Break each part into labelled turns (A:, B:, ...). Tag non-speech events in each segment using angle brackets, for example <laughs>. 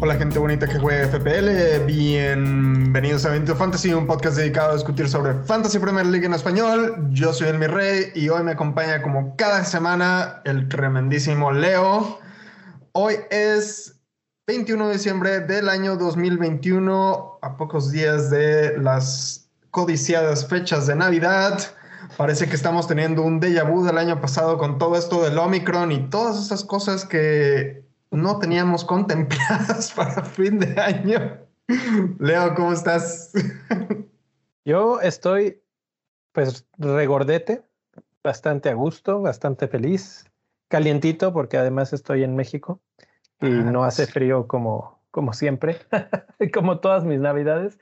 A: Hola gente bonita que juega FPL, bienvenidos a Bendito Fantasy, un podcast dedicado a discutir sobre Fantasy Premier League en español. Yo soy el mi rey y hoy me acompaña como cada semana el tremendísimo Leo. Hoy es 21 de diciembre del año 2021, a pocos días de las codiciadas fechas de Navidad. Parece que estamos teniendo un déjà vu del año pasado con todo esto del Omicron y todas esas cosas que no teníamos contempladas <laughs> para fin de año. Leo, ¿cómo estás?
B: Yo estoy, pues, regordete, bastante a gusto, bastante feliz, calientito, porque además estoy en México y ah, no hace frío como, como siempre, <laughs> como todas mis navidades.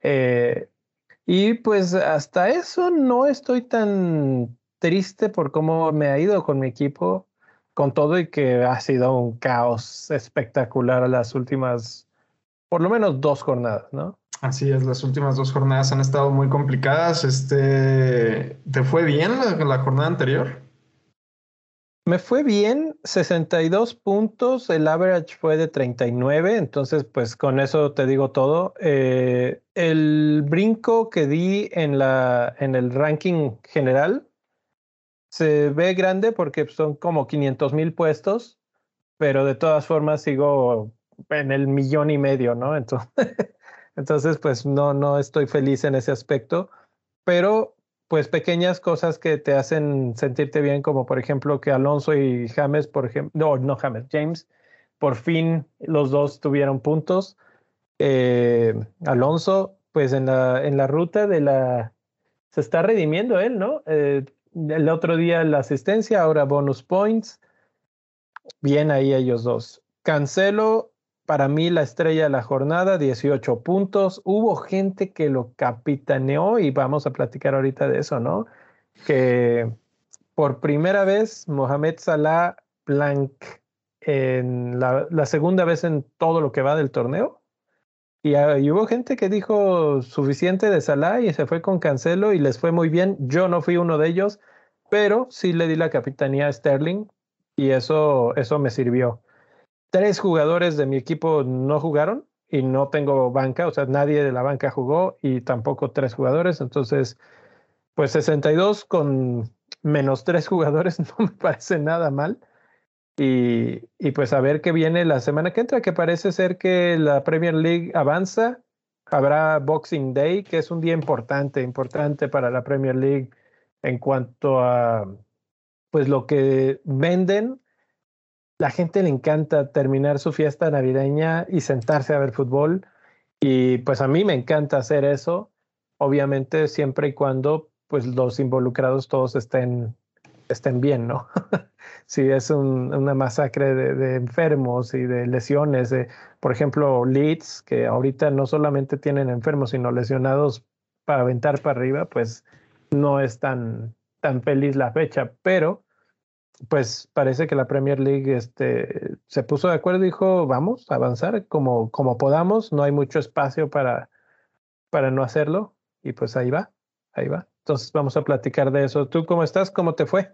B: Eh, y pues hasta eso no estoy tan triste por cómo me ha ido con mi equipo con todo y que ha sido un caos espectacular las últimas, por lo menos dos jornadas, ¿no?
A: Así es, las últimas dos jornadas han estado muy complicadas. Este, ¿Te fue bien la, la jornada anterior?
B: Me fue bien, 62 puntos, el average fue de 39, entonces pues con eso te digo todo. Eh, el brinco que di en, la, en el ranking general se ve grande porque son como 500 mil puestos, pero de todas formas sigo en el millón y medio, ¿no? Entonces, <laughs> entonces pues no, no estoy feliz en ese aspecto, pero pues pequeñas cosas que te hacen sentirte bien, como por ejemplo que Alonso y James, por ejemplo, no, no James, James, por fin los dos tuvieron puntos. Eh, Alonso, pues en la, en la ruta de la... Se está redimiendo él, ¿no? Eh, el otro día la asistencia, ahora bonus points. Bien ahí ellos dos. Cancelo, para mí la estrella de la jornada, 18 puntos. Hubo gente que lo capitaneó y vamos a platicar ahorita de eso, ¿no? Que por primera vez Mohamed Salah blank en la, la segunda vez en todo lo que va del torneo Ah, y, hubo gente que dijo suficiente de Salah y se fue con Cancelo y les fue muy bien. Yo no fui uno de ellos, pero sí le di la capitanía a Sterling y eso, eso me sirvió. Tres jugadores de mi equipo no jugaron y no tengo banca, o sea, nadie de la banca jugó y tampoco tres jugadores. Entonces, pues 62 con menos tres <laughs> jugadores no me parece nada mal. Y, y, pues a ver qué viene la semana que entra, que parece ser que la Premier League avanza. Habrá Boxing Day, que es un día importante, importante para la Premier League en cuanto a pues lo que venden. La gente le encanta terminar su fiesta navideña y sentarse a ver fútbol. Y pues a mí me encanta hacer eso, obviamente siempre y cuando pues los involucrados todos estén, estén bien, ¿no? <laughs> si es una masacre de, enfermos y de lesiones. De, por ejemplo, Leeds, que ahorita no solamente tienen enfermos, sino lesionados para aventar para arriba, pues no es tan, tan feliz la fecha, pero pues parece que la Premier League este, se puso de acuerdo y dijo, vamos a avanzar como, como podamos, no hay mucho espacio para, para no hacerlo, y pues ahí va, ahí va. Entonces vamos a platicar de eso. ¿Tú cómo estás? ¿Cómo te fue?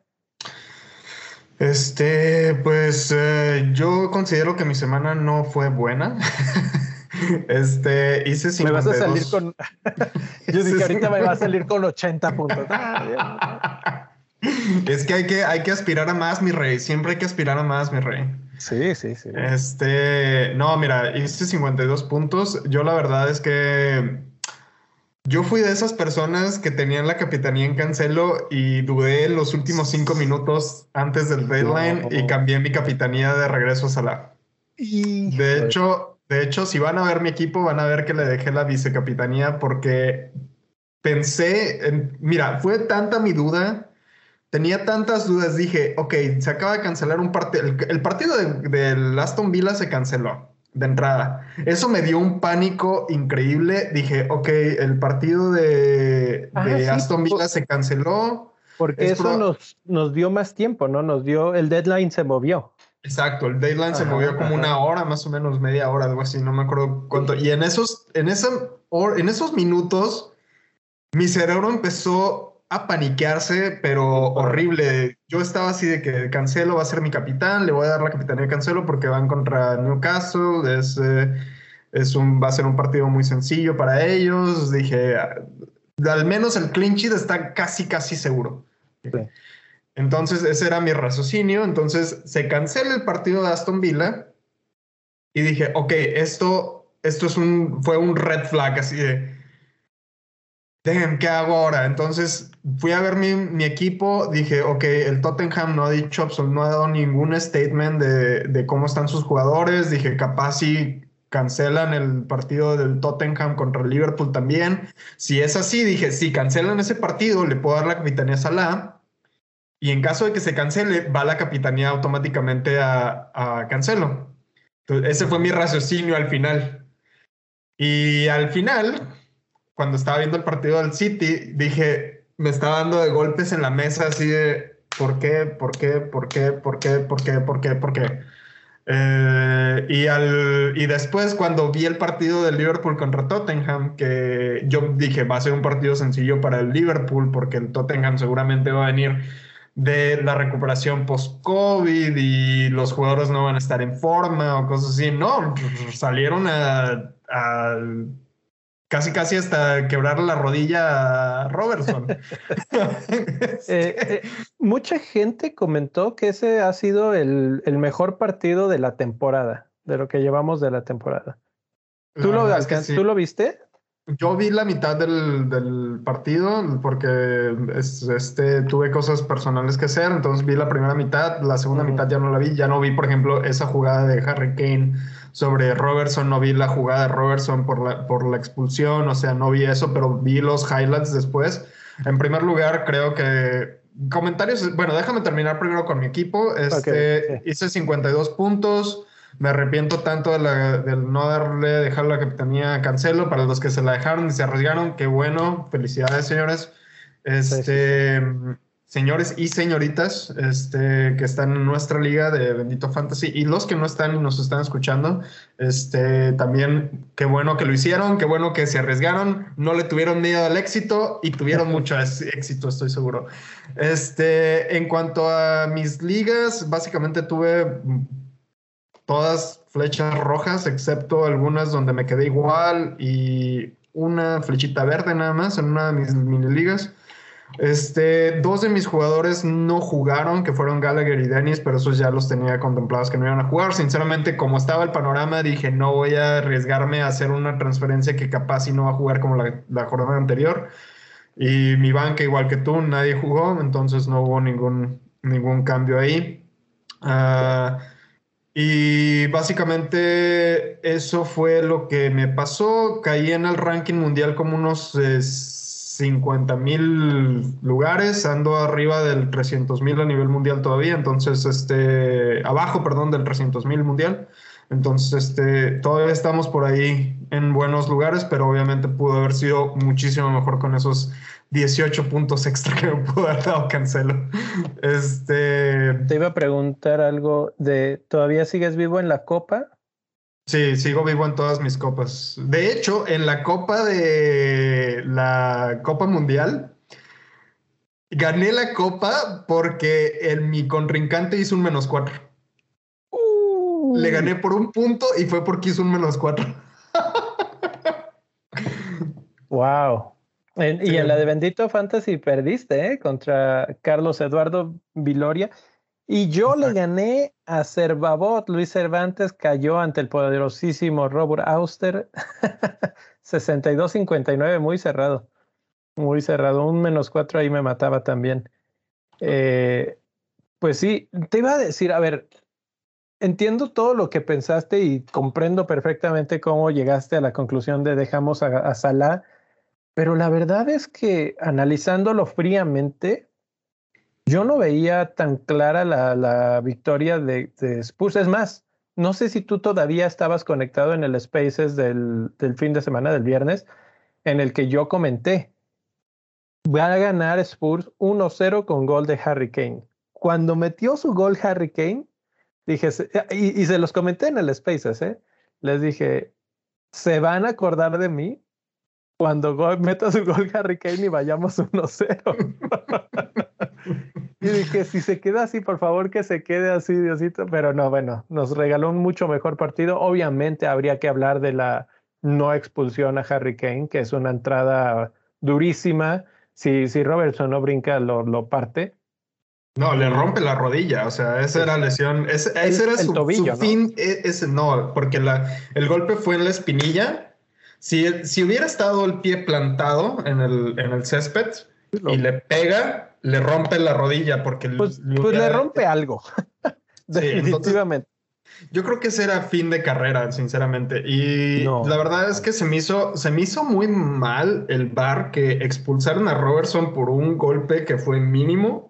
A: Este, pues eh, yo considero que mi semana no fue buena. <laughs> Este, hice 52.
B: Me vas a salir con. <laughs> <laughs> yo dije, ahorita me va a salir con 80 puntos.
A: Es que hay, que hay que aspirar a más, mi rey. Siempre hay que aspirar a más, mi rey.
B: Sí, sí, sí.
A: Este, no, mira, hice 52 puntos. Yo la verdad es que yo fui de esas personas que tenían la capitanía en Cancelo y dudé los últimos cinco minutos antes del deadline y cambié mi capitanía de regreso a Salah. De hecho, de hecho, si van a ver mi equipo, van a ver que le dejé la vicecapitanía porque pensé, en, mira, fue tanta mi duda, tenía tantas dudas, dije, ok, se acaba de cancelar un partido, el, partido del de Aston Villa se canceló de entrada. Eso me dio un pánico increíble. Dije, ok, el partido de, Aston Villa se canceló.
B: Porque eso nos, nos dio más tiempo, ¿no? Nos dio, el deadline se movió.
A: Exacto, el deadline se movió como una hora, más o menos media hora, algo así, no me acuerdo cuánto. Y en esos, en esa, en esos minutos mi cerebro empezó a paniquearse, pero horrible. Yo estaba así de que Cancelo va a ser mi capitán, le voy a dar la capitanía de Cancelo porque van contra Newcastle, es, eh, es un, va a ser un partido muy sencillo para ellos. Dije, al menos el clinch está casi, casi seguro. Entonces, ese era mi raciocinio. Entonces, se cancela el partido de Aston Villa y dije, ok, esto, esto es un, fue un red flag así de, damn, ¿qué hago ahora? Entonces, fui a ver mi, mi, equipo, dije, ok, el Tottenham no ha dicho, no ha dado ningún statement de, de cómo están sus jugadores. Dije, capaz si cancelan el partido del Tottenham contra el Liverpool también. Si es así, dije, si cancelan ese partido, le puedo dar la capitanía a Salah. Y en caso de que se cancele, va la capitanía automáticamente a, a Cancelo. Entonces, ese fue mi raciocinio al final. Y al final, cuando estaba viendo el partido del City, dije, me estaba dando de golpes en la mesa así de, ¿por qué? ¿Por qué? ¿Por qué? ¿Por qué? ¿Por qué? ¿Por qué? ¿Por qué? Eh, y, al, y después cuando vi el partido del Liverpool contra Tottenham, que yo dije, va a ser un partido sencillo para el Liverpool porque el Tottenham seguramente va a venir de la recuperación post-COVID y los jugadores no van a estar en forma o cosas así. No, salieron a, casi casi hasta quebrar la rodilla a Robertson. <laughs>
B: Eh, eh, mucha gente comentó que ese ha sido el, el, mejor partido de la temporada, de lo que llevamos de la temporada. ¿Tú, lo, ¿tú lo viste?
A: Yo vi la mitad del, del partido porque este, tuve cosas personales que hacer, entonces vi la primera mitad, la segunda mitad ya no la vi, ya no vi, por ejemplo, esa jugada de Harry Kane sobre Robertson, no vi la jugada de Robertson por la, por la expulsión, o sea, no vi eso, pero vi los highlights después. En primer lugar, creo que comentarios, bueno, déjame terminar primero con mi equipo. Este, Hice 52 puntos. Me arrepiento tanto de del no darle, dejar la capitanía a Cancelo para los que se la dejaron y se arriesgaron. Qué bueno. Felicidades, señores. Este, señores y señoritas este, que están en nuestra liga de Bendito Fantasy y los que no están y nos están escuchando, este, también qué bueno que lo hicieron, qué bueno que se arriesgaron, no le tuvieron miedo al éxito y tuvieron <laughs> mucho éxito, estoy seguro. Este, en cuanto a mis ligas, básicamente tuve todas flechas rojas, excepto algunas donde me quedé igual y una flechita verde nada más en una de mis mini ligas. Este, dos de mis jugadores no jugaron, que fueron Gallagher y Dennis, pero esos ya los tenía contemplados que no iban a jugar. Sinceramente, como estaba el panorama, dije, no voy a arriesgarme a hacer una transferencia que capaz y no va a jugar como la, jornada anterior. Y mi banca, igual que tú, nadie jugó, entonces no hubo ningún, ningún cambio ahí. Uh, y básicamente eso fue lo que me pasó. Caí en el ranking mundial como unos 50 mil lugares, ando arriba del 300 mil a nivel mundial todavía, entonces, este, abajo, perdón, del 300 mil mundial. Entonces, este, todavía estamos por ahí en buenos lugares, pero obviamente pudo haber sido muchísimo mejor con esos 18 puntos extra que me pudo haber dado Cancelo. Este...
B: Te iba a preguntar algo de, ¿todavía sigues vivo en la Copa?
A: Sí, sigo vivo en todas mis copas. De hecho, en la Copa de la Copa Mundial, gané la Copa porque el, mi contrincante hizo un menos cuatro. Le gané por un punto y fue porque hizo un menos cuatro.
B: wow. Y en la de Bendito Fantasy perdiste ¿eh? contra Carlos Eduardo Viloria. Y yo le gané a Cervabot. Luis Cervantes cayó ante el poderosísimo Robert Auster. <laughs> 62-59, muy cerrado. Muy cerrado. Un menos cuatro ahí me mataba también. Eh, pues sí, te iba a decir, a ver, entiendo todo lo que pensaste y comprendo perfectamente cómo llegaste a la conclusión de dejamos a, a Salah pero la verdad es que analizándolo fríamente, yo no veía tan clara la, la victoria de, Spurs. Es más, no sé si tú todavía estabas conectado en el Spaces del, del fin de semana del viernes, en el que yo comenté, va a ganar Spurs 1-0 con gol de Harry Kane. Cuando metió su gol Harry Kane, dije, y, y se los comenté en el Spaces, ¿eh? les dije, se van a acordar de mí cuando meta su gol Harry Kane y vayamos 1-0. <laughs> y dije, si se queda así, por favor que se quede así, Diosito. Pero no, bueno, nos regaló un mucho mejor partido. Obviamente habría que hablar de la no expulsión a Harry Kane, que es una entrada durísima. Si, si Robertson no brinca, lo, lo parte.
A: No, le rompe la rodilla, o sea, esa era lesión, ese, era su, tobillo, fin, e, ese, no, porque la, el golpe fue en la espinilla. Si, si hubiera estado el pie plantado en el, en el césped y le pega, le rompe la rodilla porque...
B: Pues, pues le rompe algo, <laughs> definitivamente.
A: yo creo que ese era fin de carrera, sinceramente. Y la verdad es que se me hizo, se me hizo muy mal el bar que expulsaron a Robertson por un golpe que fue mínimo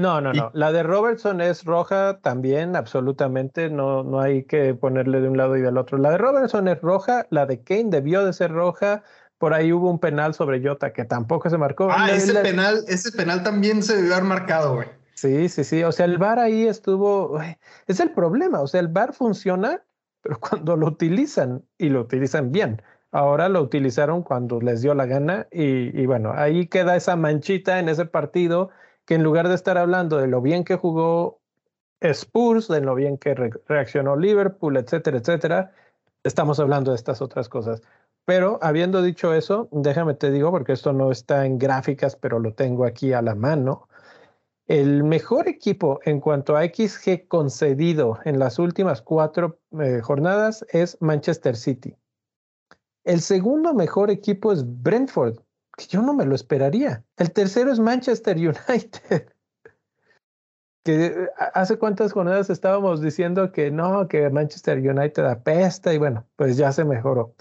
B: no, no, no. La de Robertson es roja también, absolutamente. No, no hay que ponerle de un lado y del otro. La de Robertson es roja, la de Kane debió de ser roja. Por ahí hubo un penal sobre Jota que tampoco se marcó.
A: Ah, ese penal, ese penal también se debió haber marcado, güey.
B: Sí, sí, sí. O sea, el VAR ahí estuvo. Es el problema. O sea, el VAR funciona, pero <laughs> cuando lo utilizan y lo utilizan bien. Ahora lo utilizaron cuando les dio la gana y, y bueno, ahí queda esa manchita en ese partido que en lugar de estar hablando de lo bien que jugó Spurs, de lo bien que reaccionó Liverpool, etcétera, etcétera, estamos hablando de estas otras cosas. Pero habiendo dicho eso, déjame te digo, porque esto no está en gráficas, pero lo tengo aquí a la mano. El mejor equipo en cuanto a XG concedido en las últimas cuatro eh, jornadas es Manchester City. El segundo mejor equipo es Brentford, yo no me lo esperaría. El tercero es Manchester United. <laughs> que eh, hace cuántas jornadas estábamos diciendo que no, que Manchester United apesta y bueno, pues ya se mejoró.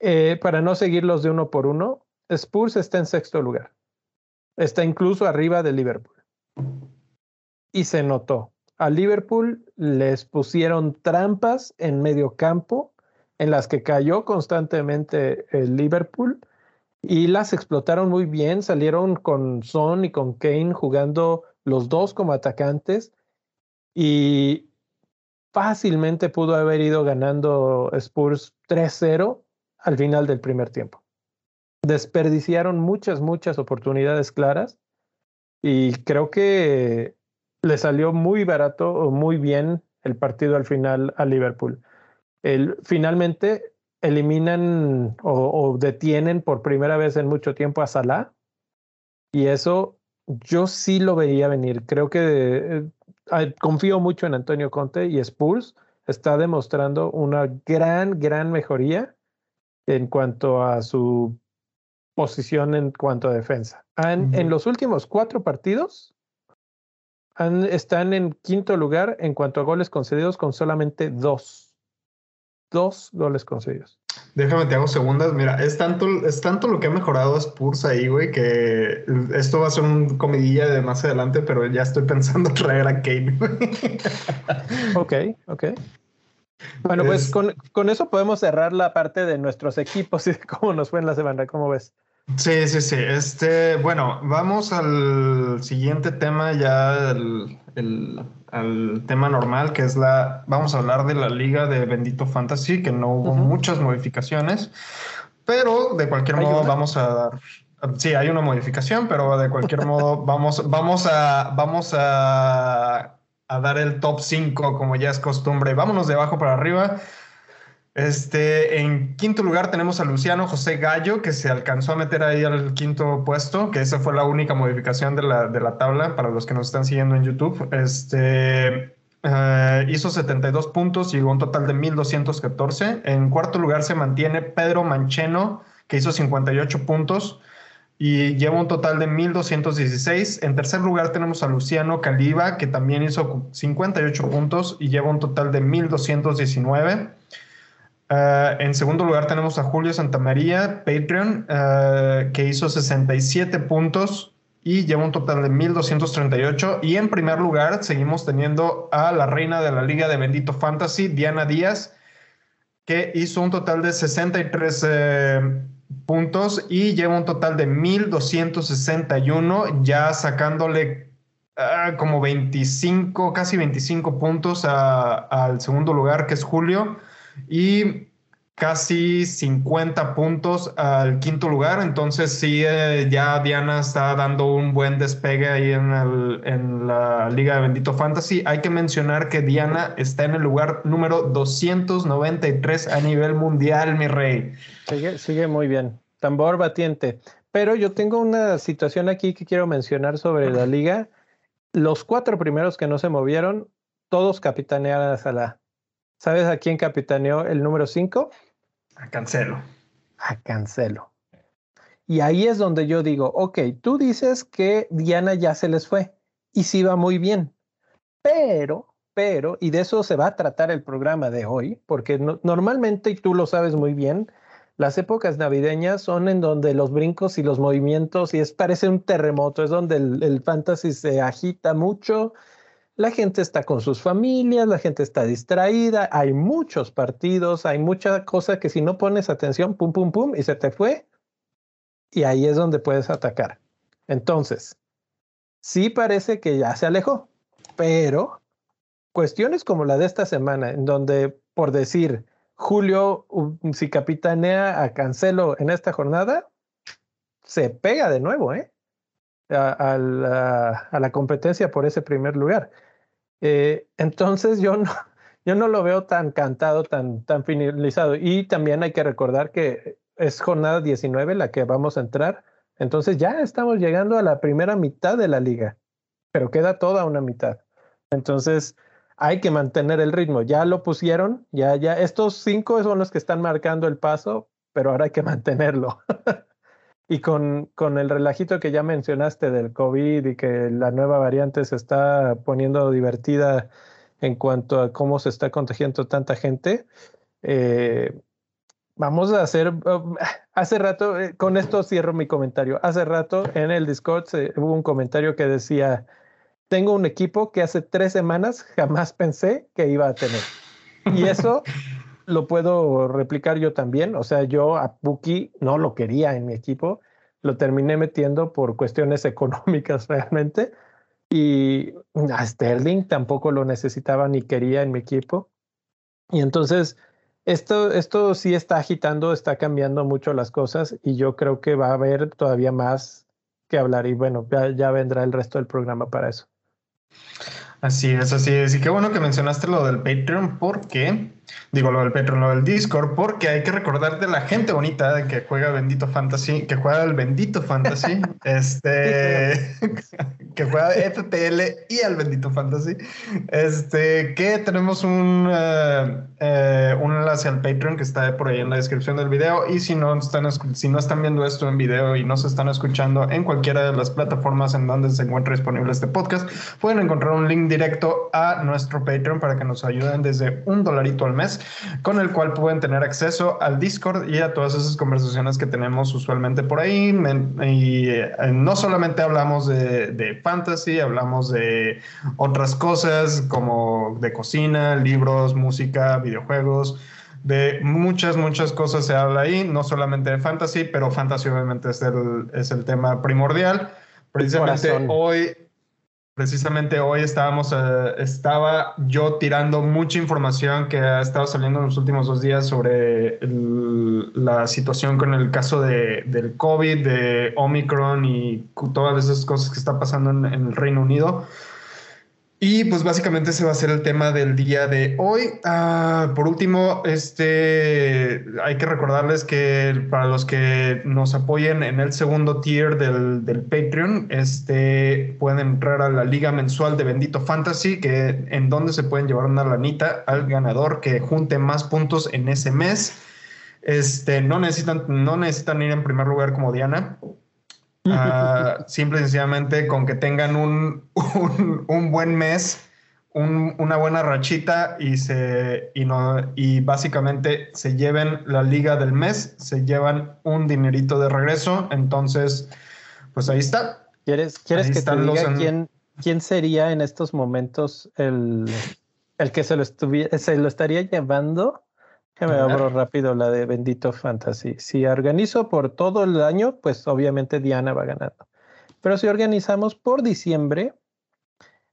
B: Eh, para no seguirlos de uno por uno, Spurs está en sexto lugar. Está incluso arriba de Liverpool. Y se notó. A Liverpool les pusieron trampas en medio campo en las que cayó constantemente el Liverpool y las explotaron muy bien, salieron con Son y con Kane jugando los dos como atacantes y fácilmente pudo haber ido ganando Spurs 3-0 al final del primer tiempo. Desperdiciaron muchas, muchas oportunidades claras y creo que le salió muy barato o muy bien el partido al final a Liverpool. El, finalmente eliminan o, detienen por primera vez en mucho tiempo a Salah. Y eso yo sí lo veía venir. Creo que eh, confío mucho en Antonio Conte y Spurs está demostrando una gran, gran mejoría en cuanto a su posición en cuanto a defensa. En los últimos cuatro partidos están en quinto lugar en cuanto a goles concedidos con solamente dos dos goles concedidos.
A: Déjame, te hago segundas. Mira, es tanto, es tanto lo que ha mejorado Spurs ahí, güey, que esto va a ser un comidilla de más adelante, pero ya estoy pensando traer a Kane.
B: ok, ok. Bueno, pues con, con, eso podemos cerrar la parte de nuestros equipos y de cómo nos fue en la semana. ¿Cómo ves?
A: Sí, sí, sí. Este, bueno, vamos al siguiente tema ya, el, al tema normal, que es la, vamos a hablar de la liga de Bendito Fantasy, que no hubo muchas modificaciones, pero de cualquier modo vamos a dar, sí, hay una modificación, pero de cualquier <laughs> modo vamos, vamos a, vamos a, a dar el top 5 como ya es costumbre. Vámonos de abajo para arriba. Este, en quinto lugar tenemos a Luciano José Gallo, que se alcanzó a meter ahí al quinto puesto, que esa fue la única modificación de la, de la tabla para los que nos están siguiendo en YouTube. Este, eh, hizo 72 puntos y llegó un total de 1214. En cuarto lugar se mantiene Pedro Mancheno, que hizo 58 puntos y lleva un total de 1216. En tercer lugar tenemos a Luciano Caliba, que también hizo 58 puntos y lleva un total de 1219. Eh, en segundo lugar tenemos a Julio Santamaría, Patreon, uh, que hizo 67 puntos y lleva un total de 1238. Y en primer lugar seguimos teniendo a la reina de la Liga de Bendito Fantasy, Diana Díaz, que hizo un total de 63 eh, puntos y lleva un total de 1261, ya sacándole como 25, casi 25 puntos al segundo lugar, que es Julio. Y casi 50 puntos al quinto lugar. Entonces sí, eh, ya Diana está dando un buen despegue ahí en, en, la Liga de Bendito Fantasy. Hay que mencionar que Diana está en el lugar número 293 a nivel mundial, mi rey.
B: Sigue, sigue muy bien. Tambor batiente. Pero yo tengo una situación aquí que quiero mencionar sobre la liga. Los cuatro primeros que no se movieron, todos capitanearon a Salah. ¿Sabes a quién capitaneó el número 5?
A: A Cancelo.
B: A Cancelo. Y ahí es donde yo digo, ok, tú dices que Diana ya se les fue y sí va muy bien, pero, pero, y de eso se va a tratar el programa de hoy, porque normalmente, y tú lo sabes muy bien, las épocas navideñas son en donde los brincos y los movimientos, y es parece un terremoto, es donde el, el fantasy se agita mucho, la gente está con sus familias, la gente está distraída, hay muchos partidos, hay mucha cosa que si no pones atención, pum, pum, pum, y se te fue, y ahí es donde puedes atacar. Entonces, sí parece que ya se alejó, pero cuestiones como la de esta semana, en donde, por decir, Julio, si capitanea a Cancelo en esta jornada, se pega de nuevo, ¿eh? A, la, competencia por ese primer lugar. Eh, entonces yo no, <laughs> yo no lo veo tan cantado, tan, tan finalizado. Y también hay que recordar que es jornada 19 la que vamos a entrar. Entonces ya estamos llegando a la primera mitad de la liga, pero queda toda una mitad. Entonces hay que mantener el ritmo. Ya lo pusieron, ya, ya, estos cinco son los que están marcando el paso, pero ahora hay que <laughs> mantenerlo. Y con, con el relajito que ya mencionaste del COVID y que la nueva variante se está poniendo divertida en cuanto a cómo se está contagiando tanta gente, eh, vamos a hacer, um, hace rato, eh, con esto cierro mi comentario, hace rato en el Discord hubo un comentario que decía, tengo un equipo que hace tres semanas jamás pensé que iba a tener. Y eso <laughs> lo puedo replicar yo también. O sea, yo a Buki no lo quería en mi equipo, lo terminé metiendo por cuestiones <laughs> económicas realmente. Y a Sterling tampoco lo necesitaba ni quería en mi equipo. Y entonces, esto, esto sí está agitando, está cambiando mucho las cosas y yo creo que va a haber todavía más que hablar. Y bueno, ya vendrá el resto del programa para eso.
A: Así es, así es. Y qué bueno que mencionaste lo del Patreon, porque, digo lo del Patreon, lo del Discord, porque hay que recordar de la gente bonita que juega Bendito Fantasy, que juega el Bendito Fantasy, <laughs> este, <laughs> que juega FPL y al Bendito Fantasy, este, que tenemos un, eh, eh, un enlace al Patreon que está por ahí en la descripción del video. Y si no, están, si no están viendo esto en video y no se están escuchando en cualquiera de las plataformas en donde se encuentra disponible este podcast, pueden encontrar un link directo a nuestro Patreon para que nos ayuden desde un dolarito al mes, con el cual pueden tener acceso al Discord y a todas esas conversaciones que tenemos usualmente por ahí. Y eh, no solamente hablamos de, de fantasy, hablamos de otras cosas como de cocina, libros, música, videojuegos de muchas, muchas cosas se habla ahí, no solamente de fantasy, pero fantasy obviamente es el, es el tema primordial. Precisamente hoy Precisamente hoy estábamos, eh, estaba yo tirando mucha información que ha estado saliendo en los últimos dos días sobre la situación con el caso de, del COVID, de Omicron y todas esas cosas que está pasando en el Reino Unido. Y pues básicamente ese va a ser el tema del día de hoy. Ah, por último, este, hay que recordarles que para los que nos apoyen en el segundo tier del, del, Patreon, este, pueden entrar a la liga mensual de Bendito Fantasy, que, en donde se pueden llevar una lanita al ganador que junte más puntos en ese mes. Este, no, necesitan, no necesitan ir en primer lugar como Diana. Uh, simple y sencillamente con que tengan un, un, buen mes, una buena rachita y, se, y, no, y básicamente se lleven la liga del mes, se llevan un dinerito de regreso. Entonces, pues ahí está.
B: ¿Quieres, quieres que te diga quién, quién sería en estos momentos el, el que se lo, se lo estaría llevando? Que me abro rápido la de Bendito Fantasy. Si organizo por todo el año, pues obviamente Diana va ganando. Pero si organizamos por diciembre,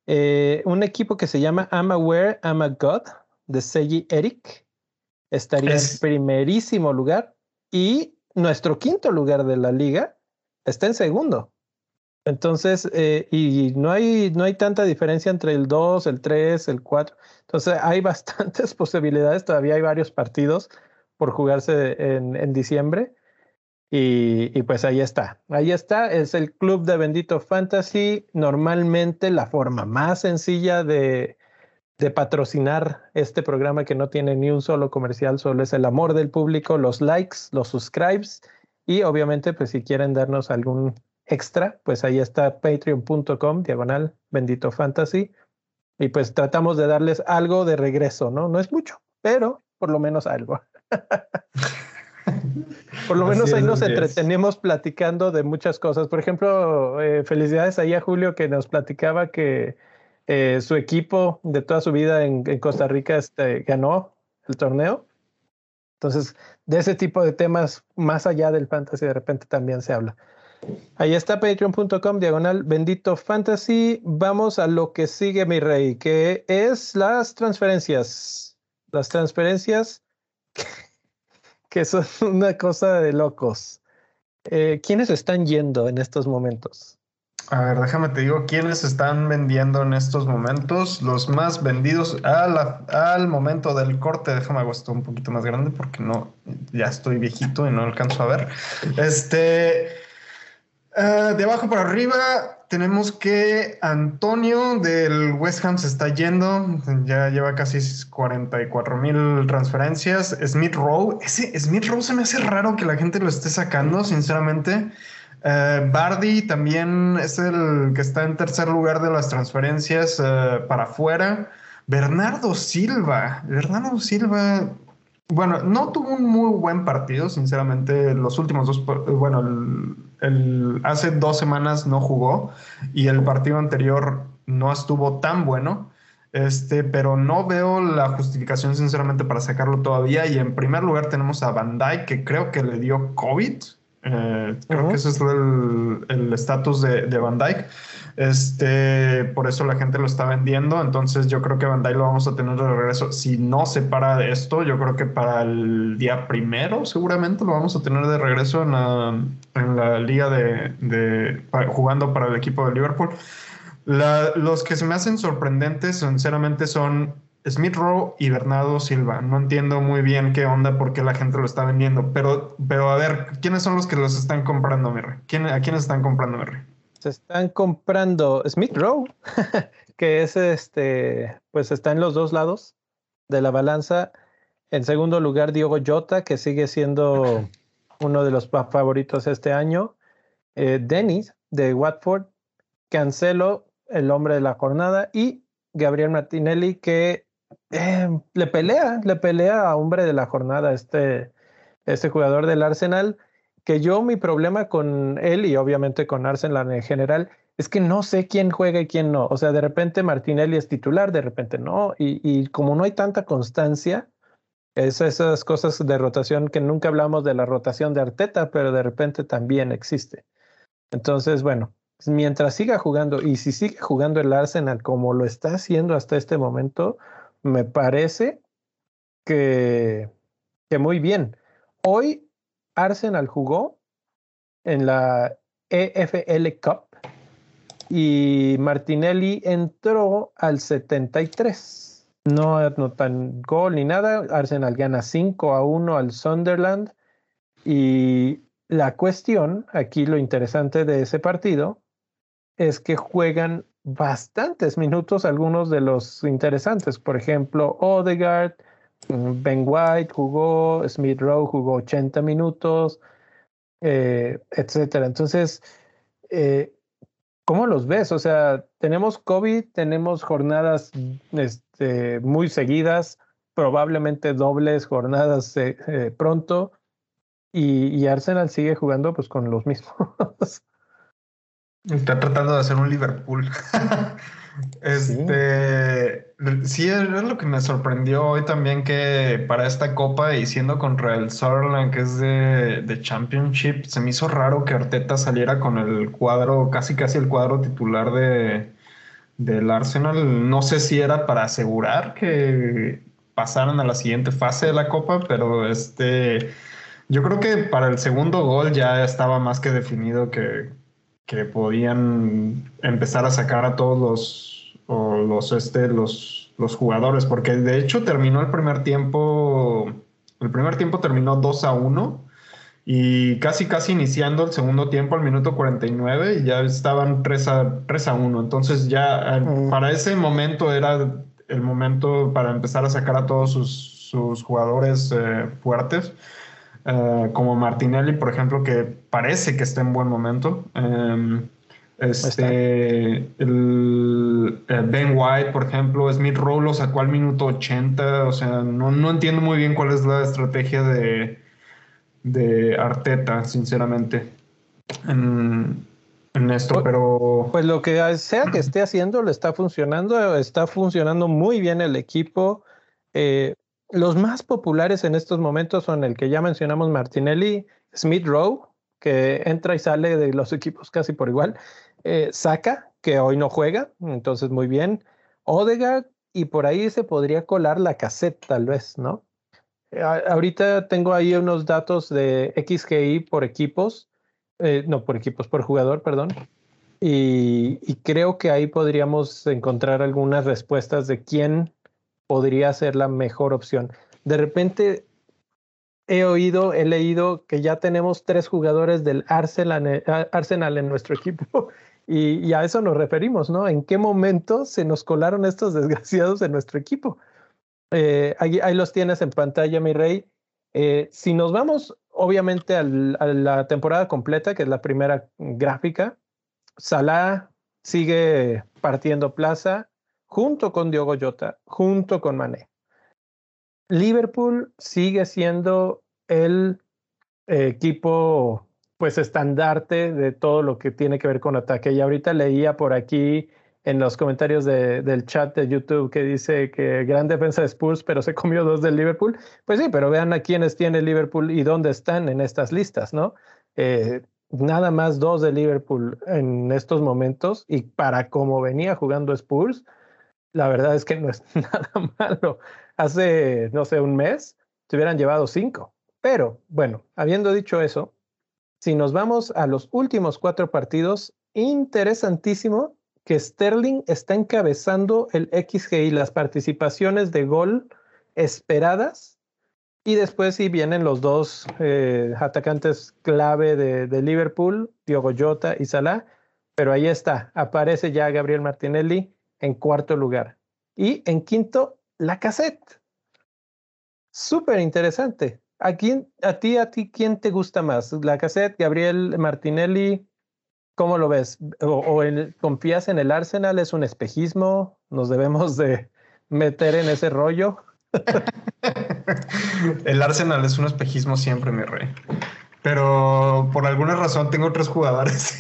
B: eh, un equipo que se llama I'm Aware, I'm a God, de Seiji Eric, estaría en primerísimo lugar y nuestro quinto lugar de la liga está en segundo. Entonces, eh, y no hay, no hay tanta diferencia entre el 2, el 3, el 4. Entonces, hay <laughs> bastantes posibilidades. Todavía hay varios partidos por jugarse en, en diciembre. Y, y, pues ahí está. Ahí está. Es el club de Bendito Fantasy. Normalmente la forma más sencilla de, de patrocinar este programa que no tiene ni un solo comercial, solo es el amor del público, los likes, los subscribes y obviamente pues si quieren darnos algún extra, pues ahí está patreon.com, diagonal, bendito fantasy. Y pues tratamos de darles algo de regreso, ¿no? No es mucho, pero por lo menos algo. <laughs> por lo menos ahí nos entretenemos platicando de muchas cosas. Por ejemplo, eh, felicidades ahí a Julio que nos platicaba que eh, su equipo de toda su vida en, en Costa Rica este, ganó el torneo. Entonces, de ese tipo de temas, más allá del fantasy, de repente también se habla. Ahí está patreon.com diagonal bendito fantasy. Vamos a lo que sigue mi rey, que es las transferencias. Las transferencias <laughs> que, son una cosa de locos. Eh, ¿Quiénes están yendo en estos momentos?
A: A ver, déjame te digo quiénes están vendiendo en estos momentos. Los más vendidos al momento del corte. Déjame hago un poquito más grande porque no, ya estoy viejito y no alcanzo a ver. Este. Uh, de abajo para arriba tenemos que Antonio del West Ham se está yendo, ya lleva casi 44 mil transferencias. Smith Rowe, ese Smith Rowe se me hace raro que la gente lo esté sacando, sinceramente. Uh, Bardi también es el que está en tercer lugar de las transferencias uh, para afuera. Bernardo Silva, Bernardo Silva, bueno, no tuvo un muy buen partido, sinceramente. Los últimos dos, bueno, el, hace dos semanas no jugó y el partido anterior no estuvo tan bueno. Este, pero no veo la justificación, sinceramente, para sacarlo todavía. Y en primer lugar tenemos a Dyke, que creo que le dio COVID. Eh, creo que ese es el estatus de, de Van Dyke. Este, por eso la gente lo está vendiendo. Entonces yo creo que Bandai lo vamos a tener de regreso. Si no se para esto, yo creo que para el día primero seguramente lo vamos a tener de regreso en la, liga de, jugando para el equipo de Liverpool. los que se me hacen sorprendentes, sinceramente, son Smith Rowe y Bernardo Silva. No entiendo muy bien qué onda, por qué la gente lo está vendiendo. Pero, pero a ver, ¿quiénes son los que los están comprando, Mirre? ¿A quiénes están comprando, Mirre?
B: se están comprando Smith Rowe, <laughs> que es este, pues está en los dos lados de la balanza. En segundo lugar, Diogo Jota, que sigue siendo uno de los favoritos este año. Eh, Dennis de Watford, Cancelo, el hombre de la jornada, y Gabriel Martinelli, que eh, le pelea, le pelea a hombre de la jornada, este, este jugador del Arsenal que yo mi problema con él y obviamente con Arsenal en general es que no sé quién juega y quién no. O sea, de repente Martinelli es titular, de repente no. Y, como no hay tanta constancia, es esas cosas de rotación que nunca hablamos de la rotación de Arteta, pero de repente también existe. Entonces, bueno, mientras siga jugando y si sigue jugando el Arsenal como lo está haciendo hasta este momento, me parece que, que muy bien. Hoy Arsenal jugó en la EFL Cup y Martinelli entró al 73. No anotan gol ni nada. Arsenal gana 5 a 1 al Sunderland. Y la cuestión, aquí lo interesante de ese partido, es que juegan bastantes minutos algunos de los interesantes. Por ejemplo, Odegaard, Ben White jugó, Smith Rowe jugó 80 minutos, eh, etcétera. Entonces, eh, ¿cómo los ves? O sea, tenemos COVID, tenemos jornadas este, muy seguidas, probablemente dobles jornadas eh, pronto, y, y, Arsenal sigue jugando pues con los mismos. <laughs>
A: Está tratando de hacer un Liverpool. <laughs> Este, sí. es lo que me sorprendió hoy también que para esta copa y siendo contra el Sutherland que es de, de, Championship, se me hizo raro que Arteta saliera con el cuadro, casi casi el cuadro titular de, del Arsenal. No sé si era para asegurar que, pasaran a la siguiente fase de la Copa, pero este, yo creo que para el segundo gol ya estaba más que definido que, que podían empezar a sacar a todos los, los, este, los, los jugadores, porque de hecho terminó el primer tiempo, el primer tiempo terminó 2 a 1 y casi casi iniciando el segundo tiempo al minuto 49 y ya estaban 3 a, 3 a 1. Entonces ya eh, mm. para ese momento era el momento para empezar a sacar a todos sus, sus jugadores eh, fuertes. Eh, como Martinelli, por ejemplo, que parece que está en buen momento. Em, este, el, Ben White, por ejemplo, Smith Rowe lo sacó al minuto 80. O sea, no, no entiendo muy bien cuál es la estrategia de, de Arteta, sinceramente, en, esto,
B: pues,
A: pero...
B: Pues lo que sea que esté haciendo, le está funcionando, está funcionando muy bien el equipo. Eh, los más populares en estos momentos son el que ya mencionamos, Martinelli, Smith Rowe, que entra y sale de los equipos casi por igual, eh, Saka, que hoy no juega, entonces muy bien, Odegaard, y por ahí se podría colar la cassette tal vez, ¿no? ahorita tengo ahí unos datos de XGI por equipos, eh, no por equipos, por jugador, perdón. Y, creo que ahí podríamos encontrar algunas respuestas de quién podría ser la mejor opción. De repente he oído, he leído que ya tenemos tres jugadores del Arsenal, Arsenal en nuestro equipo <laughs> y, y, a eso nos referimos, ¿no? ¿En qué momento se nos colaron estos <laughs> desgraciados en nuestro equipo? Eh, ahí, los tienes en pantalla, mi rey. Eh, si nos vamos, obviamente, a la temporada completa, que es la primera gráfica, Salah sigue partiendo plaza junto con Diogo Jota, junto con Mané. Liverpool sigue siendo el eh, equipo, pues, estandarte de todo lo que tiene que ver con ataque. Y ahorita leía por aquí en los comentarios del chat de YouTube que dice que gran defensa de Spurs, pero se comió dos del Liverpool. Pues sí, pero vean a quiénes tiene Liverpool y dónde están en estas listas, ¿no? Eh, nada más dos de Liverpool en estos momentos y para cómo venía jugando Spurs, la verdad es que no es <laughs> nada malo. Hace, no sé, un mes, se hubieran llevado cinco. Pero bueno, habiendo dicho eso, si nos vamos a los últimos cuatro partidos, interesantísimo que Sterling está encabezando el XGI, las participaciones de gol esperadas. Y después sí vienen los dos eh, atacantes clave de, Liverpool, Diogo Jota y Salah. Pero ahí está, aparece ya Gabriel Martinelli en cuarto lugar. Y en quinto, la cassette. Súper interesante. ¿A, quién, a ti, a ti, quién te gusta más? ¿La cassette, Gabriel Martinelli, ¿Cómo lo ves? ¿O, confías en el Arsenal? ¿Es un espejismo? ¿Nos debemos de meter en ese rollo? <laughs>
A: el Arsenal es un espejismo siempre, mi rey. Pero por alguna razón tengo otros jugadores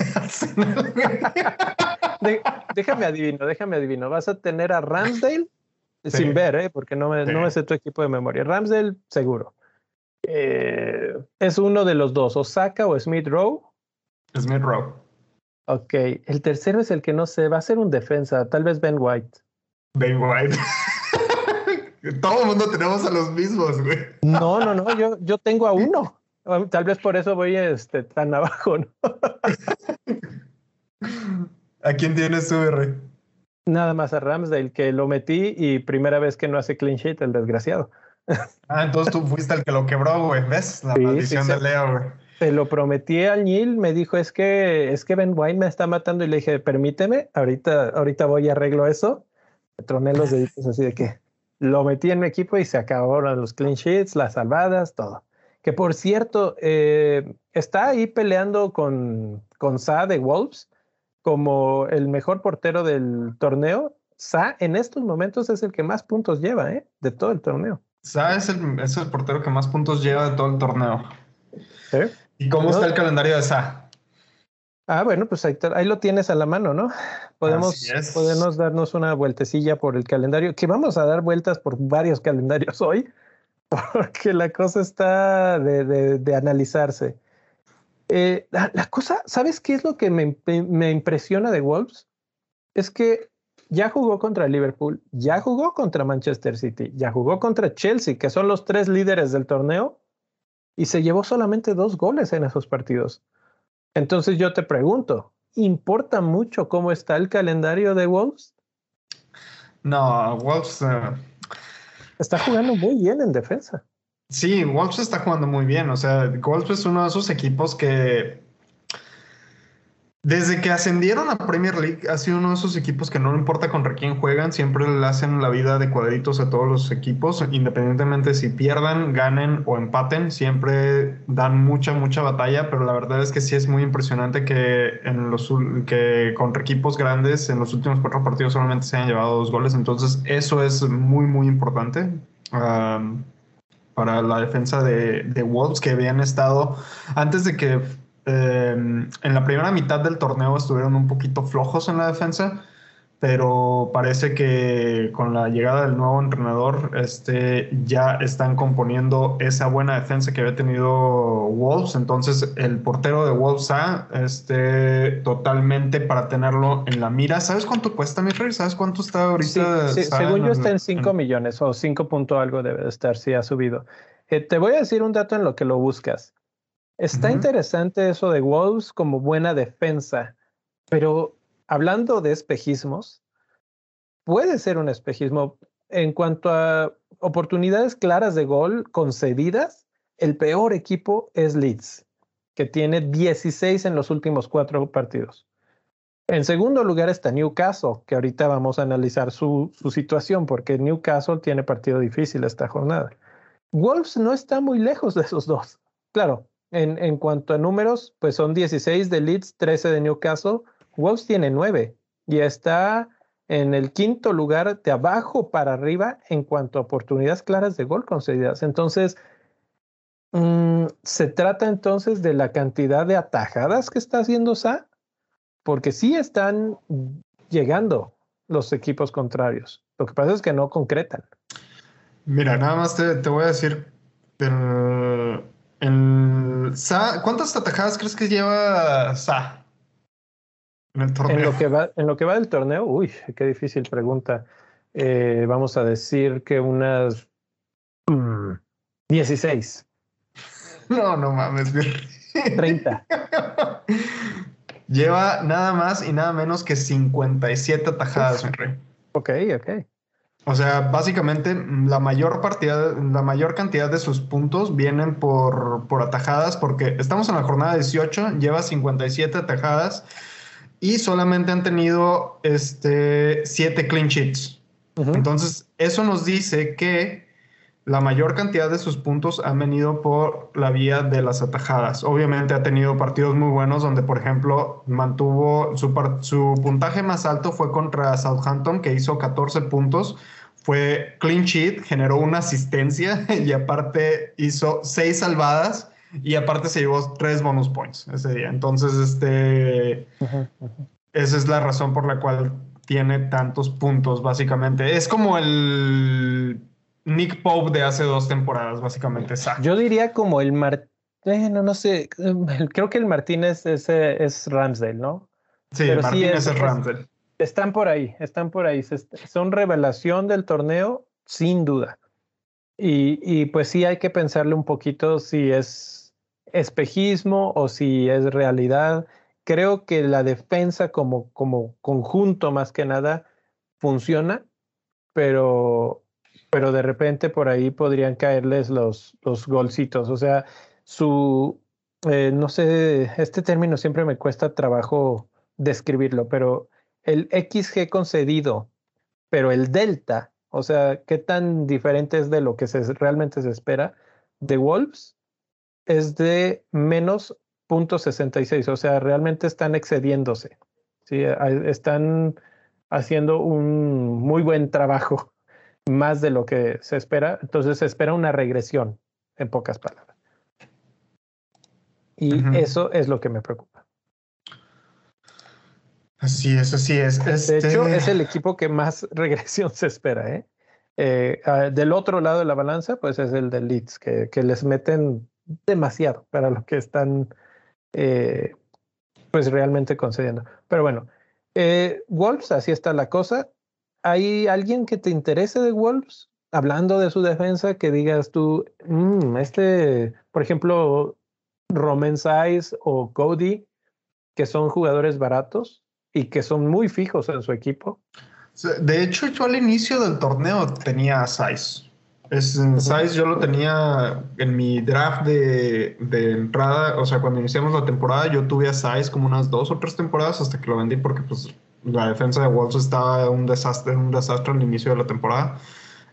A: <laughs>
B: déjame adivino, déjame adivino. Vas a tener a Ramsdale sin ver, ¿eh? porque no me, no me sé tu equipo de memoria. Ramsdale, seguro. Eh, es uno de los dos, Osaka o Smith Rowe.
A: Smith Rowe.
B: Ok, el tercero es el que no sé, va a ser un defensa, tal vez Ben White.
A: Ben White. <laughs> Todo el mundo tenemos a los mismos, güey.
B: No, no, no, yo, yo tengo a uno. Tal vez por eso voy este, tan <laughs> abajo, ¿no?
A: ¿A quién tienes tú, R?
B: Nada más a Ramsdale, que lo metí y primera vez que no hace clean sheet, el desgraciado. <laughs>
A: Ah, entonces tú fuiste el que lo quebró, güey. ¿Ves? La maldición de Leo, güey.
B: Se lo prometí al Neil, me dijo, es que, es que Ben Wine me está matando y le dije, permíteme, ahorita, ahorita voy y arreglo eso. Me troné los deditos así de que lo metí en mi equipo y se acabaron los clean sheets, las salvadas, todo. Que por cierto, eh, está ahí peleando con, con Sa de Wolves como el mejor portero del torneo. Sa en estos momentos es el que más puntos lleva, ¿eh? De todo el torneo.
A: Sa es el, es el portero que más puntos lleva de todo el torneo. ¿Y cómo está el calendario de SA?
B: Ah, bueno, pues ahí, lo tienes a la mano, ¿no? Podemos, podemos darnos una vueltecilla por el calendario, que vamos a dar vueltas por varios <laughs> calendarios hoy, porque la cosa está de, analizarse. Eh, la, cosa, ¿sabes qué es lo que me, me impresiona de Wolves? Es que ya jugó contra Liverpool, ya jugó contra Manchester City, ya jugó contra Chelsea, que son los tres líderes del torneo, y se llevó solamente dos goles en esos partidos. Entonces yo te pregunto, ¿importa mucho cómo está el calendario de Wolves?
A: No, Wolves... Eh,
B: está jugando muy bien en defensa.
A: Sí, Wolves está jugando muy bien. O sea, Wolves es uno de esos equipos que desde que ascendieron a Premier League, ha sido uno de esos equipos que no importa contra quién juegan, siempre le hacen la vida de cuadritos a todos los equipos, independientemente si pierdan, ganen o empaten, siempre dan mucha, mucha batalla, pero la verdad es que sí es muy impresionante que, en los, que contra equipos grandes en los últimos cuatro partidos solamente se hayan llevado dos goles, entonces eso es muy, muy importante. para la defensa de, de Wolves que habían estado antes de que Em, en la primera mitad del torneo estuvieron un poquito flojos en la defensa, pero parece que con la llegada del nuevo entrenador este, ya están componiendo esa buena defensa que había tenido Wolves. Entonces el portero de Wolves A este, totalmente para tenerlo en la mira. ¿Sabes cuánto cuesta, mi rey? ¿Sabes cuánto está ahorita?
B: según yo está en 5 millones o 5 punto algo debe estar si ha subido. Eh, te voy a decir un dato en lo que lo buscas. Está interesante eso de Wolves como buena defensa, pero hablando de espejismos, puede ser un espejismo en cuanto a oportunidades claras de gol concedidas. El peor equipo es Leeds, que tiene 16 en los últimos cuatro partidos. En segundo lugar está Newcastle, que ahorita vamos a analizar su, su situación, porque Newcastle tiene partido difícil esta jornada. Wolves no está muy lejos de esos dos. Claro, en, cuanto a números, pues son 16 de Leeds, 13 de Newcastle. Wolves tiene 9 y está en el quinto lugar de abajo para arriba en cuanto a oportunidades claras de gol concedidas. Entonces, mm, se trata entonces de la cantidad de atajadas que está haciendo Sa, porque sí están llegando los equipos contrarios. Lo que pasa es que no concretan.
A: Mira, nada más te, voy a decir, Sa, ¿Cuántas atajadas crees que lleva Sa
B: en el torneo? En lo que va, en lo que va del torneo, uy, qué difícil pregunta. Eh, vamos a decir que unas 16.
A: Mm, no, no mames.
B: 30. <laughs>
A: Lleva nada más y nada menos que 57 atajadas, mi rey.
B: Ok, ok.
A: O sea, básicamente la mayor, partida, la mayor cantidad de sus puntos vienen por, por atajadas, porque estamos en la jornada 18, lleva 57 atajadas y solamente han tenido este, 7 clean sheets. Entonces, eso nos dice que la mayor cantidad de sus puntos han venido por la vía de las atajadas. Obviamente ha tenido partidos muy buenos donde, por ejemplo, mantuvo su, su puntaje más alto fue contra Southampton, que hizo 14 puntos. Fue clean sheet, generó una asistencia <laughs> y aparte hizo 6 salvadas y aparte se llevó 3 bonus points ese día. Entonces, este, esa es la razón por la cual tiene tantos puntos, básicamente. Es como el Nick Pope de hace dos temporadas, básicamente.
B: Yo diría como el Martínez, no, no sé, creo que el Martínez es, es Ramsdale, ¿no?
A: Sí, el Martínez es, Ramsdale.
B: están por ahí, están por ahí. Son revelación del torneo, sin duda. Y, y pues sí hay que pensarle un poquito si es espejismo o si es realidad. Creo que la defensa como, como conjunto más que nada funciona, pero pero de repente por ahí podrían caerles los, los golcitos. O sea, su, eh, no sé, este término siempre me cuesta trabajo describirlo, pero el XG concedido, pero el delta, o sea, qué tan diferente es de lo que se, realmente se espera de Wolves, es de menos 0.66, o sea, realmente están excediéndose, ¿sí? están haciendo un muy buen trabajo más de lo que se espera. Entonces se espera una regresión, en pocas palabras. Y eso es lo que me preocupa.
A: Así es, así es.
B: De hecho, este es el equipo que más <laughs> regresión se espera. ¿eh? eh ah, del otro lado de la balanza, pues es el de Leeds, que, que les meten demasiado para lo que están eh, pues realmente concediendo. Pero bueno, Wolves, así está la cosa ¿hay alguien que te interese de Wolves? Hablando de su defensa, que digas tú, mm, este, por ejemplo, Roman Size o Cody, que son jugadores baratos y que son muy fijos en su equipo.
A: De hecho, yo al inicio del torneo tenía a. Es, Size yo lo tenía en mi draft de, de, entrada, o sea, cuando iniciamos la temporada yo tuve a Size como unas dos o tres temporadas hasta que lo vendí porque pues la defensa de Wolves estaba un desastre, un desastre al inicio de la temporada.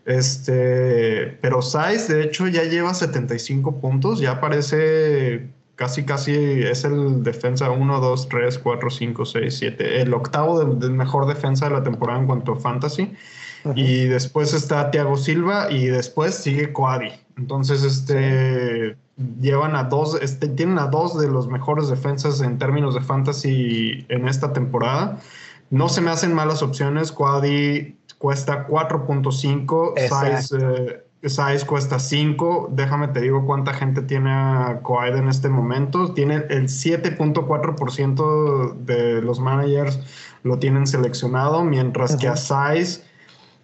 A: Este, pero Size de hecho ya lleva 75 puntos, ya parece casi, casi es el defensa 1, 2, 3, 4, 5, 6, 7, el octavo del, mejor defensa de la temporada en cuanto a fantasy. Y después está Thiago Silva y después sigue Coadi. Entonces, este llevan a dos, este, tienen a dos de los mejores defensas en términos de fantasy en esta temporada. No se me hacen malas opciones. Coadi cuesta 4.5, Size Size cuesta 5. Déjame te digo cuánta gente tiene a Coaid en este momento. Tiene el 7.4% de los managers lo tienen seleccionado, mientras que a Size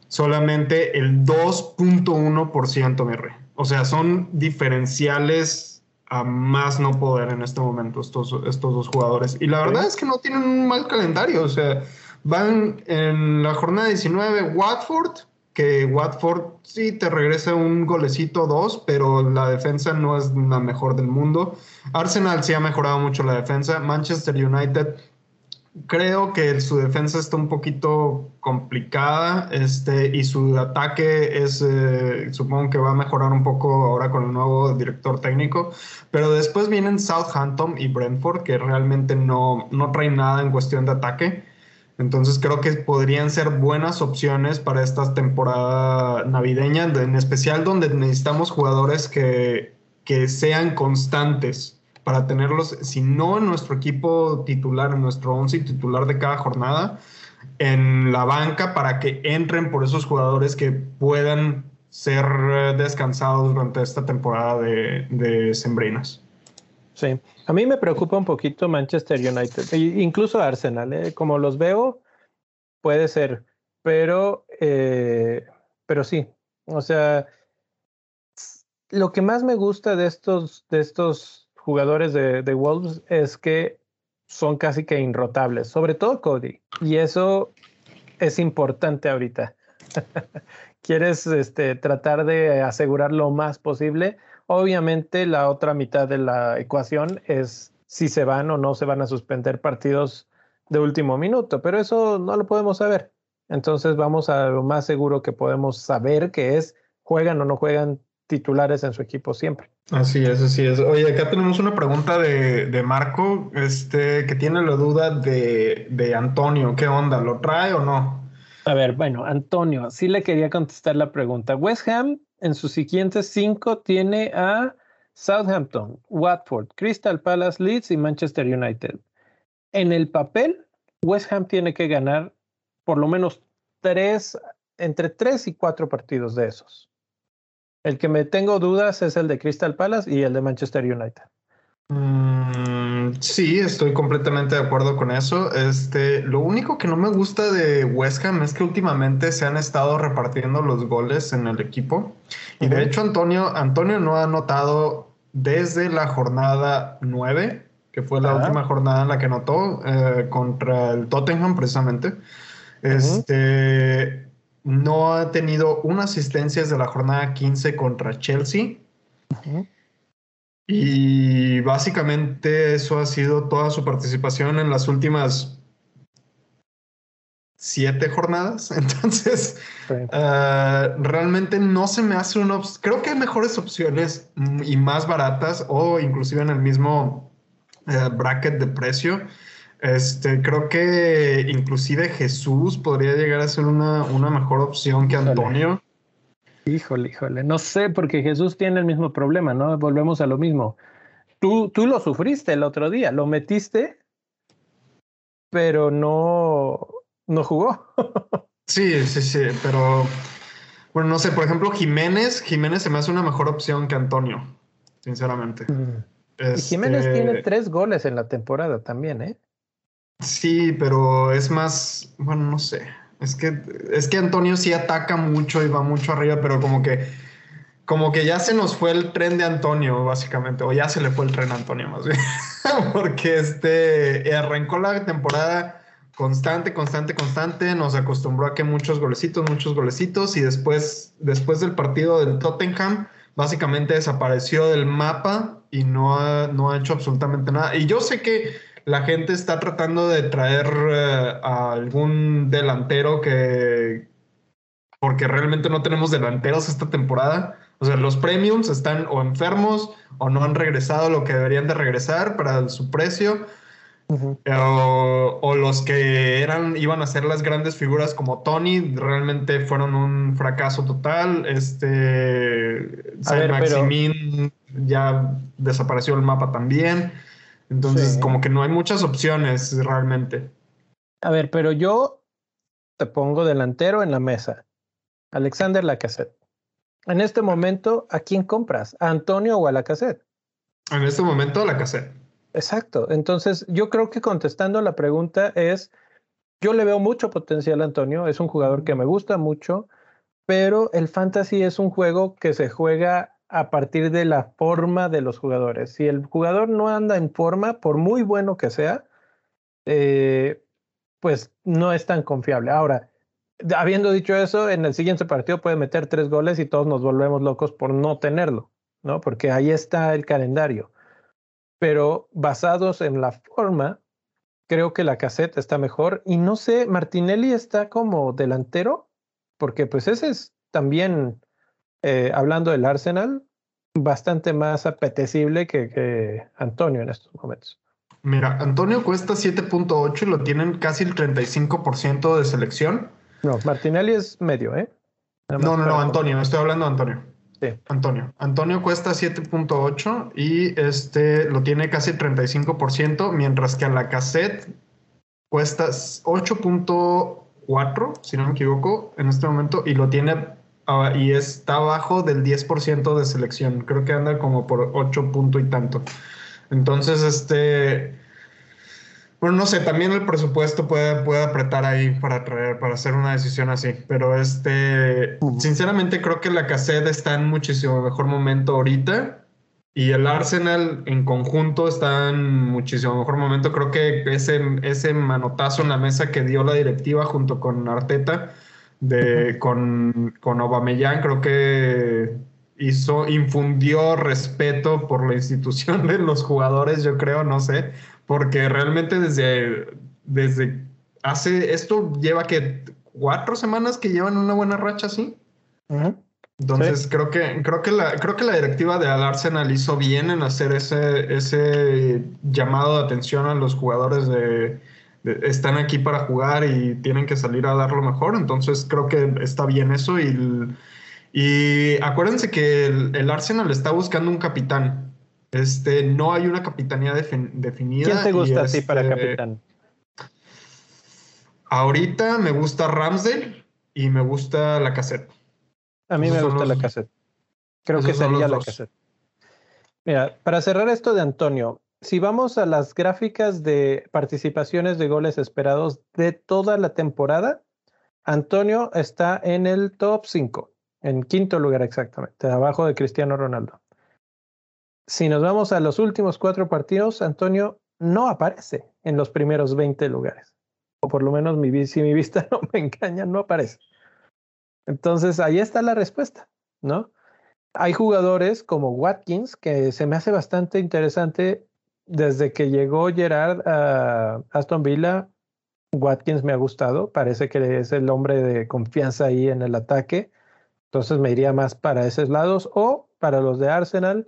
A: solamente el 2.1%, mi rey. O sea, son diferenciales a más no poder en este momento estos, estos dos jugadores. Y la verdad es que no tienen un mal calendario. O sea, van en la jornada 19 Watford, que Watford sí te regresa un golecito dos, pero la defensa no es la mejor del mundo. Arsenal sí ha mejorado mucho la defensa. Manchester United creo que su defensa está un poquito complicada este, y su ataque es, eh, supongo que va a mejorar un poco ahora con el nuevo director técnico, pero después vienen Southampton y Brentford que realmente no, no traen nada en cuestión de ataque. Entonces creo que podrían ser buenas opciones para esta temporada navideña, en especial donde necesitamos jugadores que, que sean constantes para tenerlos, si no en nuestro equipo titular, en nuestro once titular de cada jornada, en la banca para que entren por esos jugadores que puedan ser descansados durante esta temporada de, de sembrinas.
B: Sí, a mí me preocupa un poquito Manchester United, e incluso Arsenal, ¿eh? como los veo, puede ser, pero, eh, pero sí, o sea, lo que más me gusta de estos, de estos jugadores de, de Wolves es que son casi que inrotables, sobre todo Cody, y eso es importante ahorita. <laughs> Quieres este, tratar de asegurar lo más posible Obviamente la otra mitad de la ecuación es si se van o no se van a suspender partidos de último minuto, pero eso no lo podemos saber. Entonces vamos a lo más seguro que podemos saber que es juegan o no juegan titulares en su equipo siempre.
A: Así es, así es. Oye, acá tenemos una pregunta de, de Marco, este, que tiene la duda de, de Antonio. ¿Qué onda? ¿Lo trae o no?
B: A ver, bueno, Antonio, sí le quería contestar la pregunta. West Ham en sus siguientes cinco tiene a Southampton, Watford, Crystal Palace, Leeds y Manchester United. En el papel, West Ham tiene que ganar por lo menos tres, entre tres y cuatro partidos de esos. El que me tengo dudas es el de Crystal Palace y el de Manchester United.
A: Mm, sí, estoy completamente de acuerdo con eso. Este, lo único que no me gusta de West Ham es que últimamente se han estado repartiendo los goles en el equipo. Y de hecho, Antonio, Antonio no ha anotado desde la jornada 9, que fue la última jornada en la que anotó eh, contra el Tottenham, precisamente. Este, no ha tenido una asistencia desde la jornada 15 contra Chelsea. Y básicamente eso ha sido toda su participación en las últimas siete jornadas. <laughs> Entonces, ah, realmente no se me hace una... Creo que hay mejores opciones y más baratas o inclusive en el mismo eh, bracket de precio. Este, creo que inclusive Jesús podría llegar a ser una, una mejor opción que Antonio.
B: Híjole, híjole, no sé, porque Jesús tiene el mismo problema, ¿no? Volvemos a lo mismo. Tú, tú lo sufriste el otro día, lo metiste, pero no, no jugó. <laughs>
A: sí, sí, sí, pero bueno, no sé, por ejemplo, Jiménez, Jiménez se me hace una mejor opción que Antonio, sinceramente.
B: Jiménez tiene este tres goles en la temporada también, ¿eh?
A: Sí, pero es más, bueno, no sé. Es que, es que Antonio sí ataca mucho y va mucho arriba, pero como que, como que ya se nos fue el tren de Antonio, básicamente, o ya se le fue el tren a Antonio más bien, <laughs> porque este arrancó la temporada constante, constante, constante, nos acostumbró a que muchos golecitos, muchos golecitos, y después, después del partido del Tottenham, básicamente desapareció del mapa y no ha, no ha hecho absolutamente nada. Y yo sé que la gente está tratando de traer eh, a algún delantero que, porque realmente no tenemos delanteros esta temporada. O sea, los premiums están o enfermos o no han regresado lo que deberían de regresar para su precio. o, los que eran, iban a ser las grandes figuras como Tony, realmente fueron un fracaso total. Este Maximin ya desapareció el mapa también. Entonces, como que no hay muchas opciones realmente.
B: A ver, pero yo te pongo delantero en la mesa. Alexander Lacassette. En este momento, ¿a quién compras? ¿A Antonio o a Lacassette?
A: En este momento, a Lacassette.
B: Exacto. Entonces, yo creo que contestando la pregunta es, yo le veo mucho potencial a Antonio, es un jugador que me gusta mucho, pero el fantasy es un juego que se juega a partir de la forma de los jugadores. Si el jugador no anda en forma, por muy bueno que sea, eh, pues no es tan confiable. Ahora, habiendo dicho eso, en el siguiente partido puede meter tres goles y todos nos volvemos locos por no tenerlo, ¿no? Porque ahí está el calendario. Pero basados en la forma, creo que la caseta está mejor. Y no sé, Martinelli está como delantero, porque pues ese es también eh, hablando del Arsenal, bastante más apetecible que, Antonio en estos momentos.
A: Mira, Antonio cuesta 7.8 y lo tienen casi el 35% de selección.
B: No, Martinelli es medio, ¿eh?
A: no, no, no, Antonio, estoy hablando de Antonio. Sí. Antonio. Antonio cuesta 7.8 y este lo tiene casi el 35%, mientras que a la cassette cuesta 8.4, si no me equivoco, en este momento, y lo tiene Ah, y está abajo del 10% de selección. Creo que anda como por 8 puntos y tanto. Entonces, este. Bueno, no sé, también el presupuesto puede, puede apretar ahí para traer, para hacer una decisión así. Pero este, sinceramente creo que la cassette está en muchísimo mejor momento ahorita. Y el Arsenal en conjunto está en muchísimo mejor momento. Creo que ese, ese manotazo en la mesa que dio la directiva junto con Arteta de, con, con Aubameyang, creo que hizo, infundió respeto por la institución de los jugadores, yo creo, no sé, porque realmente desde, desde hace, esto lleva que cuatro semanas que llevan una buena racha así. Entonces creo que creo que la creo que la directiva de Arsenal hizo bien en hacer ese ese llamado de atención a los jugadores de, están aquí para jugar y tienen que salir a dar lo mejor. Entonces creo que está bien eso. Y, y acuérdense que el, Arsenal está buscando un capitán. Este, no hay una capitanía definida.
B: ¿Quién te gusta a ti para este, capitán?
A: Ahorita me gusta Ramsdale y me gusta la cassette.
B: A mí me gusta la cassette. Creo que sería la cassette. Mira, para cerrar esto de Antonio, si vamos a las gráficas de participaciones de goles esperados de toda la temporada, Antonio está en el top 5, en quinto lugar exactamente, abajo de Cristiano Ronaldo. Si nos vamos a los últimos cuatro partidos, Antonio no aparece en los primeros 20 lugares. O por lo menos mi, si mi vista <laughs> no me engaña, no aparece. Entonces ahí está la respuesta, ¿no? Hay jugadores como Watkins, que se me hace bastante interesante desde que llegó Gerard a Aston Villa, Watkins me ha gustado. Parece que es el hombre de confianza ahí en el ataque. Entonces me iría más para esos lados o para los de Arsenal.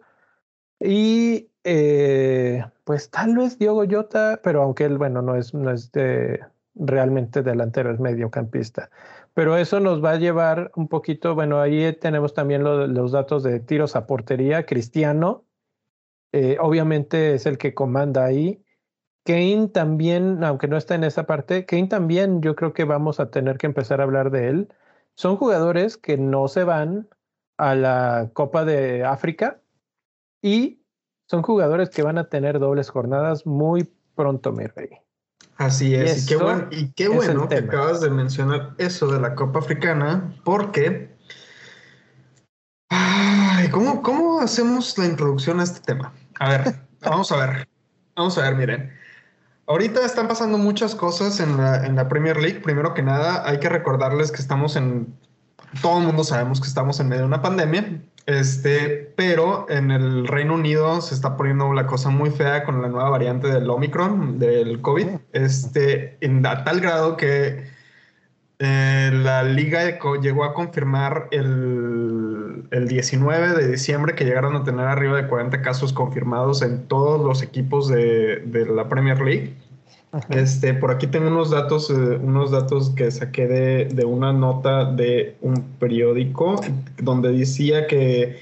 B: Y eh, pues tal vez Diogo Jota, pero aunque él, bueno, no es, no es de, realmente delantero, es mediocampista. Pero eso nos va a llevar un poquito, bueno, ahí tenemos también los datos de tiros a portería. Cristiano eh, obviamente es el que comanda ahí. Kane también, aunque no está en esa parte, Kane también yo creo que vamos a tener que empezar a hablar de él. Son jugadores que no se van a la Copa de África y son jugadores que van a tener dobles jornadas muy pronto, mi rey.
A: Así es, y, qué, bueno, y qué bueno que acabas de mencionar eso de la Copa Africana, porque... ¿cómo, ¿Cómo hacemos la introducción a este tema? A ver, vamos a ver. Vamos a ver, miren. Ahorita están pasando muchas cosas en la, en la Premier League. Primero que nada, hay que recordarles que estamos en... Todo el mundo sabemos que estamos en medio de una pandemia. Este, pero en el Reino Unido se está poniendo la cosa muy fea con la nueva variante del Omicron, del COVID, este, en, a tal grado que eh, la liga llegó a confirmar el, el, 19 de diciembre que llegaron a tener arriba de 40 casos confirmados en todos los equipos de, de la Premier League. Este, por aquí tengo unos datos, eh, unos datos que saqué de, de, una nota de un periódico donde decía que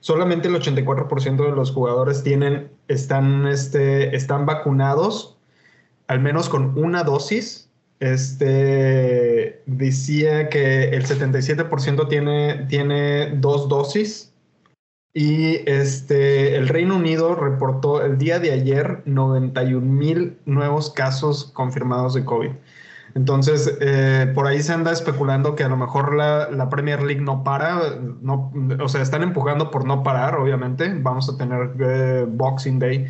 A: solamente el 84% de los jugadores tienen, están, este, están vacunados, al menos con una dosis. Este, decía que el 77% tiene, tiene dos dosis y este, el Reino Unido reportó el día de ayer 91 mil nuevos casos confirmados de COVID. Entonces, eh, por ahí se anda especulando que a lo mejor la, Premier League no para, no, o sea, están empujando por no parar, obviamente. Vamos a tener eh, Boxing Day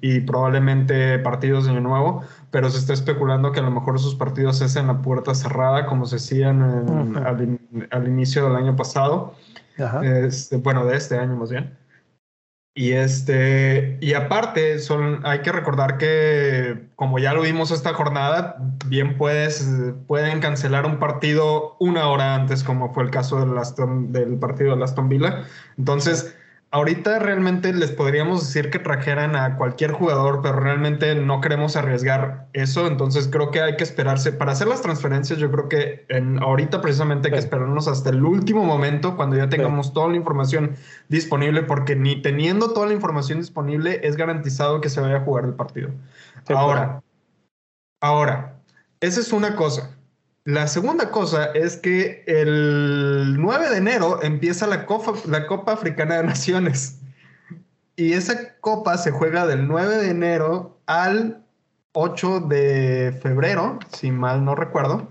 A: y probablemente partidos de nuevo, pero se está especulando que a lo mejor esos partidos es en la puerta cerrada, como se hacían al, al, inicio del año pasado. Este, bueno, de este año más bien. Y este, y aparte, son, hay que recordar que, como ya lo vimos esta jornada, bien puedes, pueden cancelar un partido una hora antes, como fue el caso del, Aston, del partido de Aston Villa. Entonces, ahorita realmente les podríamos decir que trajeran a cualquier jugador, pero realmente no queremos arriesgar eso, entonces creo que hay que esperarse para hacer las transferencias. Yo creo que en, ahorita precisamente hay que esperarnos hasta el último momento cuando ya tengamos toda la información disponible, porque ni teniendo toda la información disponible es garantizado que se vaya a jugar el partido. ahora, ahora, esa es una cosa. La segunda cosa es que el 9 de enero empieza la Copa, la Copa Africana de Naciones. Y esa copa se juega del 9 de enero al 8 de febrero, si mal no recuerdo.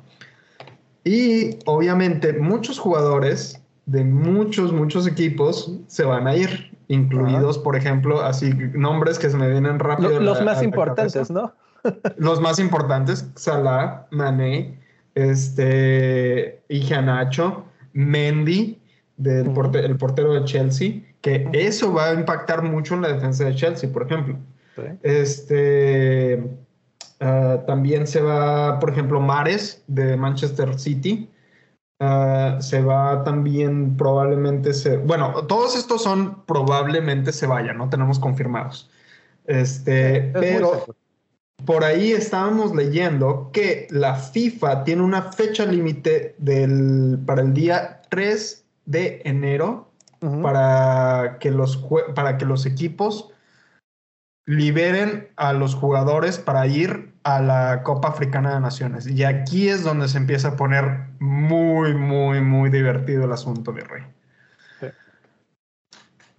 A: Y obviamente muchos jugadores de muchos, muchos equipos se van a ir, incluidos, por ejemplo, así nombres que se me vienen rápido.
B: Los, más importantes, ¿no? <laughs>
A: los más importantes, Salah, Mané, este, Nacho, Mendy, del el portero de Chelsea, que eso va a impactar mucho en la defensa de Chelsea, por ejemplo. Este, ah, también se va, por ejemplo, Mares de Manchester City. Ah, se va también probablemente se, bueno, todos estos son probablemente se vayan, no tenemos confirmados. Este, pero por ahí estábamos leyendo que la FIFA tiene una fecha límite para el día 3 de enero para, que los, para que los equipos liberen a los jugadores para ir a la Copa Africana de Naciones. Y aquí es donde se empieza a poner muy, muy, muy divertido el asunto, mi rey.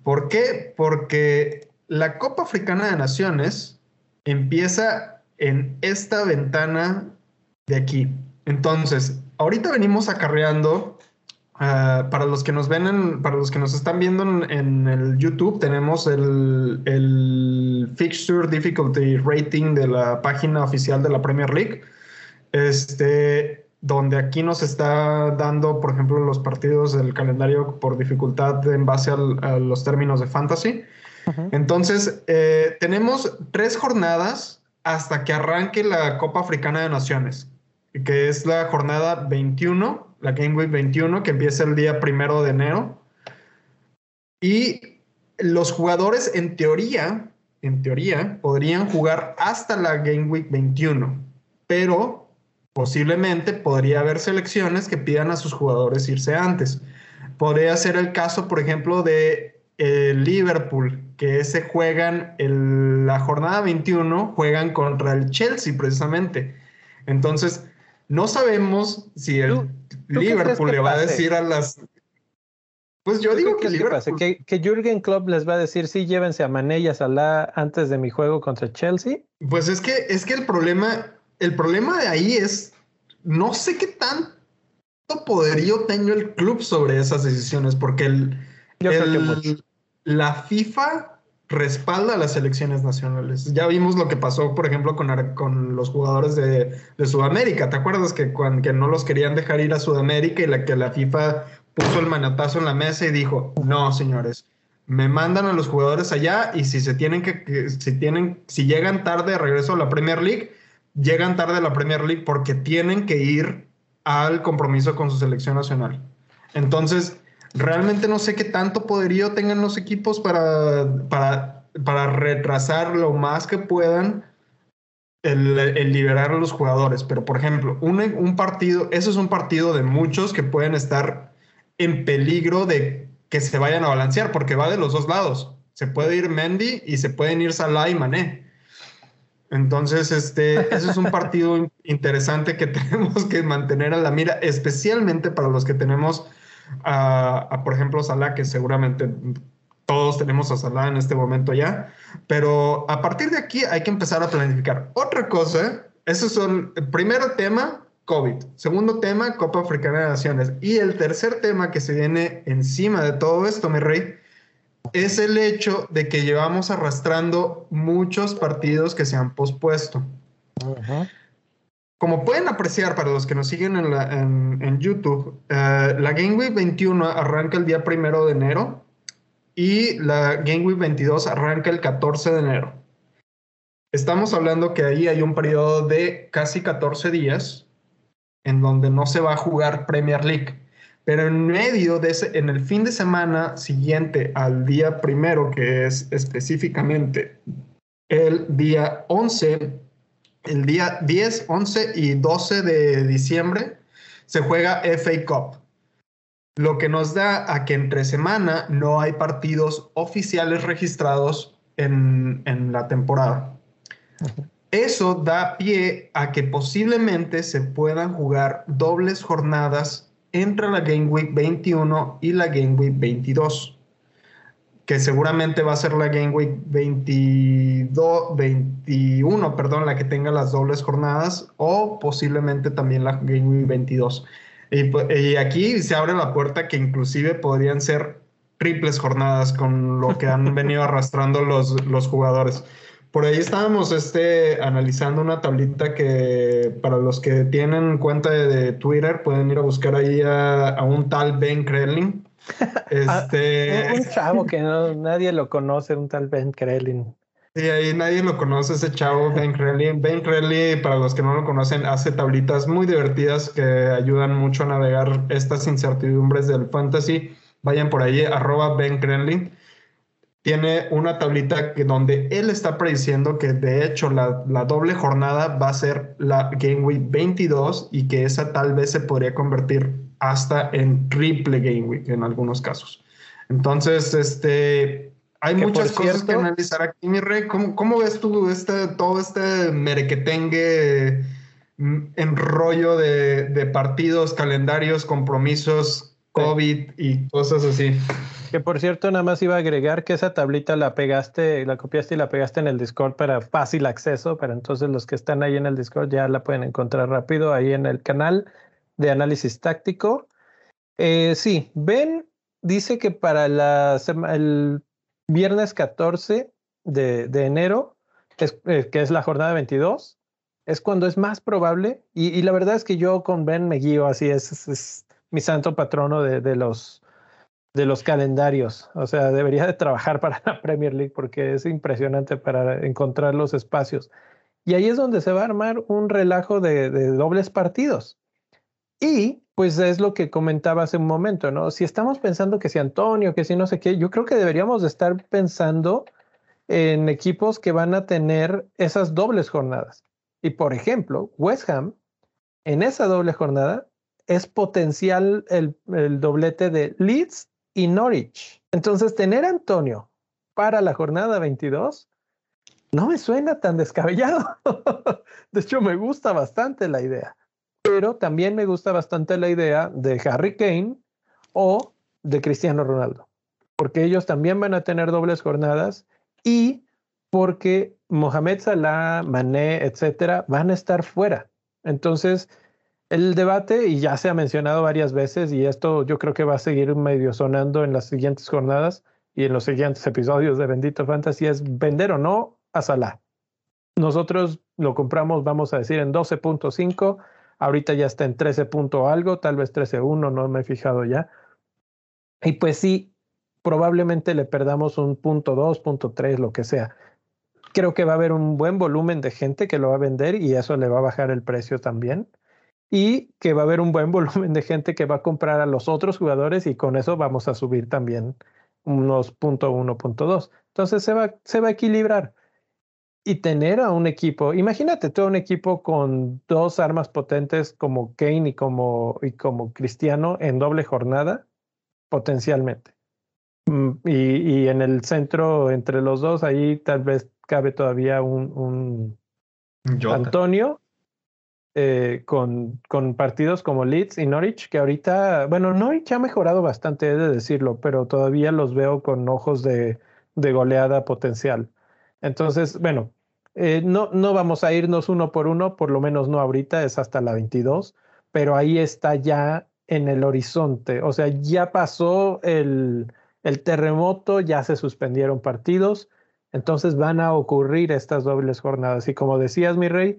A: ¿Por qué? Porque la Copa Africana de Naciones empieza en esta ventana de aquí. Entonces, ahorita venimos acarreando, ah, para los que nos ven, para los que nos están viendo en, el YouTube, tenemos el, Fixture Difficulty Rating de la página oficial de la Premier League, este, donde aquí nos está dando, por ejemplo, los partidos del calendario por dificultad en base a los términos de fantasy. Entonces, eh, tenemos tres jornadas hasta que arranque la Copa Africana de Naciones, que es la jornada 21, la Game Week 21, que empieza el día primero de enero. Y los jugadores, en teoría, en teoría, podrían jugar hasta la Game Week 21, pero posiblemente podría haber selecciones que pidan a sus jugadores irse antes. Podría ser el caso, por ejemplo, de eh, Liverpool, que se juegan la jornada 21, juegan contra el Chelsea precisamente. Entonces, no sabemos si el Liverpool le va a decir a las... Pues yo digo que,
B: Liverpool... que, que Jürgen Klopp les va a decir, sí, llévense a Mané y a Salah antes de mi juego contra Chelsea.
A: Pues es que, es que el problema el problema de ahí es, no sé qué tanto poderío tenga el club sobre esas decisiones, porque el, la FIFA respalda a las selecciones nacionales. Ya vimos lo que pasó, por ejemplo, con, los jugadores de, Sudamérica. ¿Te acuerdas que, cuando, que no los querían dejar ir a Sudamérica y la que la FIFA puso el manotazo en la mesa y dijo, no, señores, me mandan a los jugadores allá y si se tienen que, si tienen, si llegan tarde de regreso a la Premier League, llegan tarde a la Premier League porque tienen que ir al compromiso con su selección nacional. Entonces, realmente no sé qué tanto poderío tengan los equipos para, para, para retrasar lo más que puedan el, liberar a los jugadores. Pero, por ejemplo, un, un partido, eso es un partido de muchos que pueden estar en peligro de que se vayan a balancear, porque va de los dos lados. Se puede ir Mendy y se pueden ir Salah y Mané. Entonces, este, eso es un partido <laughs> interesante que <laughs> tenemos que mantener a la mira, especialmente para los que tenemos a, por ejemplo, Salah, que seguramente todos tenemos a Salah en este momento ya, pero a partir de aquí hay que empezar a planificar. Otra cosa, eso son, el primer tema, COVID. Segundo tema, Copa Africana de Naciones. Y el tercer tema que se viene encima de todo esto, mi rey, es el hecho de que llevamos arrastrando muchos partidos que se han pospuesto. Como pueden apreciar para los que nos siguen en, YouTube, eh, la Game Week 21 arranca el día primero de enero y la Game Week 22 arranca el 14 de enero. Estamos hablando que ahí hay un periodo de casi 14 días en donde no se va a jugar Premier League. Pero en medio de ese, en el fin de semana siguiente al día primero, que es específicamente el día 11 el día 10, 11 y 12 de diciembre se juega FA Cup, lo que nos da a que entre semana no hay partidos oficiales registrados en, la temporada. Eso da pie a que posiblemente se puedan jugar dobles jornadas entre la Game Week 21 y la Game Week 22 que seguramente va a ser la Game Week 22, 21, perdón, la que tenga las dobles jornadas, o posiblemente también la Game Week 22. Y, aquí se abre la puerta que inclusive podrían ser triples jornadas con lo que han <laughs> venido arrastrando los, los jugadores. Por ahí estábamos este, analizando una tablita que para los que tienen cuenta de, Twitter pueden ir a buscar ahí a, a un tal Ben Krelin
B: este... un chavo que no, nadie lo conoce, un tal Ben Krellin.
A: Sí, ahí nadie lo conoce, ese chavo Ben Krellin. Ben Krellin, para los que no lo conocen, hace tablitas muy divertidas que ayudan mucho a navegar estas incertidumbres del fantasy. Vayan por ahí, arroba Ben Krellin. Tiene una tablita que, donde él está prediciendo que de hecho la, la doble jornada va a ser la Game Week 22 y que esa tal vez se podría convertir hasta en triple Game Week en algunos casos. Entonces, este, hay muchas cosas que analizar aquí, mi rey. ¿Cómo, ves tú este, todo este merequetengue mm, enrollo de, de partidos, calendarios, compromisos, COVID y cosas así?
B: Que por cierto, nada más iba a agregar que esa tablita la pegaste, la copiaste y la pegaste en el Discord para fácil acceso, pero entonces los que están ahí en el Discord ya la pueden encontrar rápido ahí en el canal de análisis táctico. Eh, sí, Ben dice que para el viernes 14 de, enero, eh, que es la jornada 22, es cuando es más probable, y, la verdad es que yo con Ben me guío, así es, es, mi santo patrono de, los, de los calendarios. O sea, debería de trabajar para la Premier League porque es impresionante para encontrar los espacios. Y ahí es donde se va a armar un relajo de dobles partidos. Y pues es lo que comentaba hace un momento, ¿no? Si estamos pensando que si Antonio, que si no sé qué, yo creo que deberíamos de estar pensando en equipos que van a tener esas dobles jornadas. Y por ejemplo, West Ham, en esa doble jornada, es potencial el, doblete de Leeds y Norwich. Entonces, tener Antonio para la jornada 22 no me suena tan descabellado. <laughs> de hecho, me gusta bastante la idea pero también me gusta bastante la idea de Harry Kane o de Cristiano Ronaldo, porque ellos también van a tener dobles jornadas y porque Mohamed Salah, Mané, etcétera, van a estar fuera. Entonces, el debate, y ya se ha mencionado varias veces, y esto yo creo que va a seguir medio sonando en las siguientes jornadas y en los siguientes episodios de Bendito Fantasy, es vender o no a Salah. Nosotros lo compramos, vamos a decir, en 12.5, ahorita ya está en 13. algo, tal vez 13.1, no me he fijado ya. Y pues sí, probablemente le perdamos un punto 2, punto 3, lo que sea. Creo que va a haber un buen volumen de gente que lo va a vender y eso le va a bajar el precio también. Y que va a haber un buen <laughs> volumen de gente que va a comprar a los otros jugadores y con eso vamos a subir también unos punto 1, punto 2. Entonces se va a equilibrar. Y tener a un equipo, imagínate todo un equipo con dos armas potentes como Kane y como, y como Cristiano en doble jornada, potencialmente. Mm, y, y, en el centro, entre los dos, ahí tal vez cabe todavía un, un Antonio eh, con, con partidos como Leeds y Norwich, que ahorita, bueno, Norwich ha mejorado bastante, he de decirlo, pero todavía los veo con ojos de, de goleada potencial. Entonces, bueno, eh, no, no vamos a irnos uno por uno, por lo menos no ahorita, es hasta la 22, pero ahí está ya en el horizonte, o sea, ya pasó el, el terremoto, ya se suspendieron partidos, entonces van a ocurrir estas dobles jornadas. Y como decías, mi rey,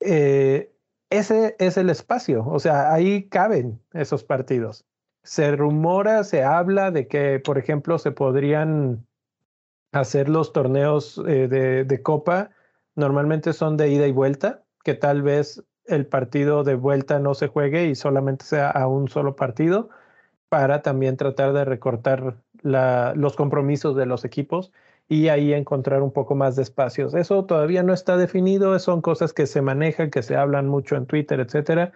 B: eh, ese es el espacio, o sea, ahí caben esos partidos. Se rumora, se habla de que, por ejemplo, se podrían hacer los torneos eh, de, copa, normalmente son de ida y vuelta, que tal vez el partido de vuelta no se juegue y solamente sea a un solo partido, para también tratar de recortar los compromisos de los equipos y ahí encontrar un poco más de espacios. Eso todavía no está definido, son cosas que se manejan, que se hablan mucho en Twitter, etcétera,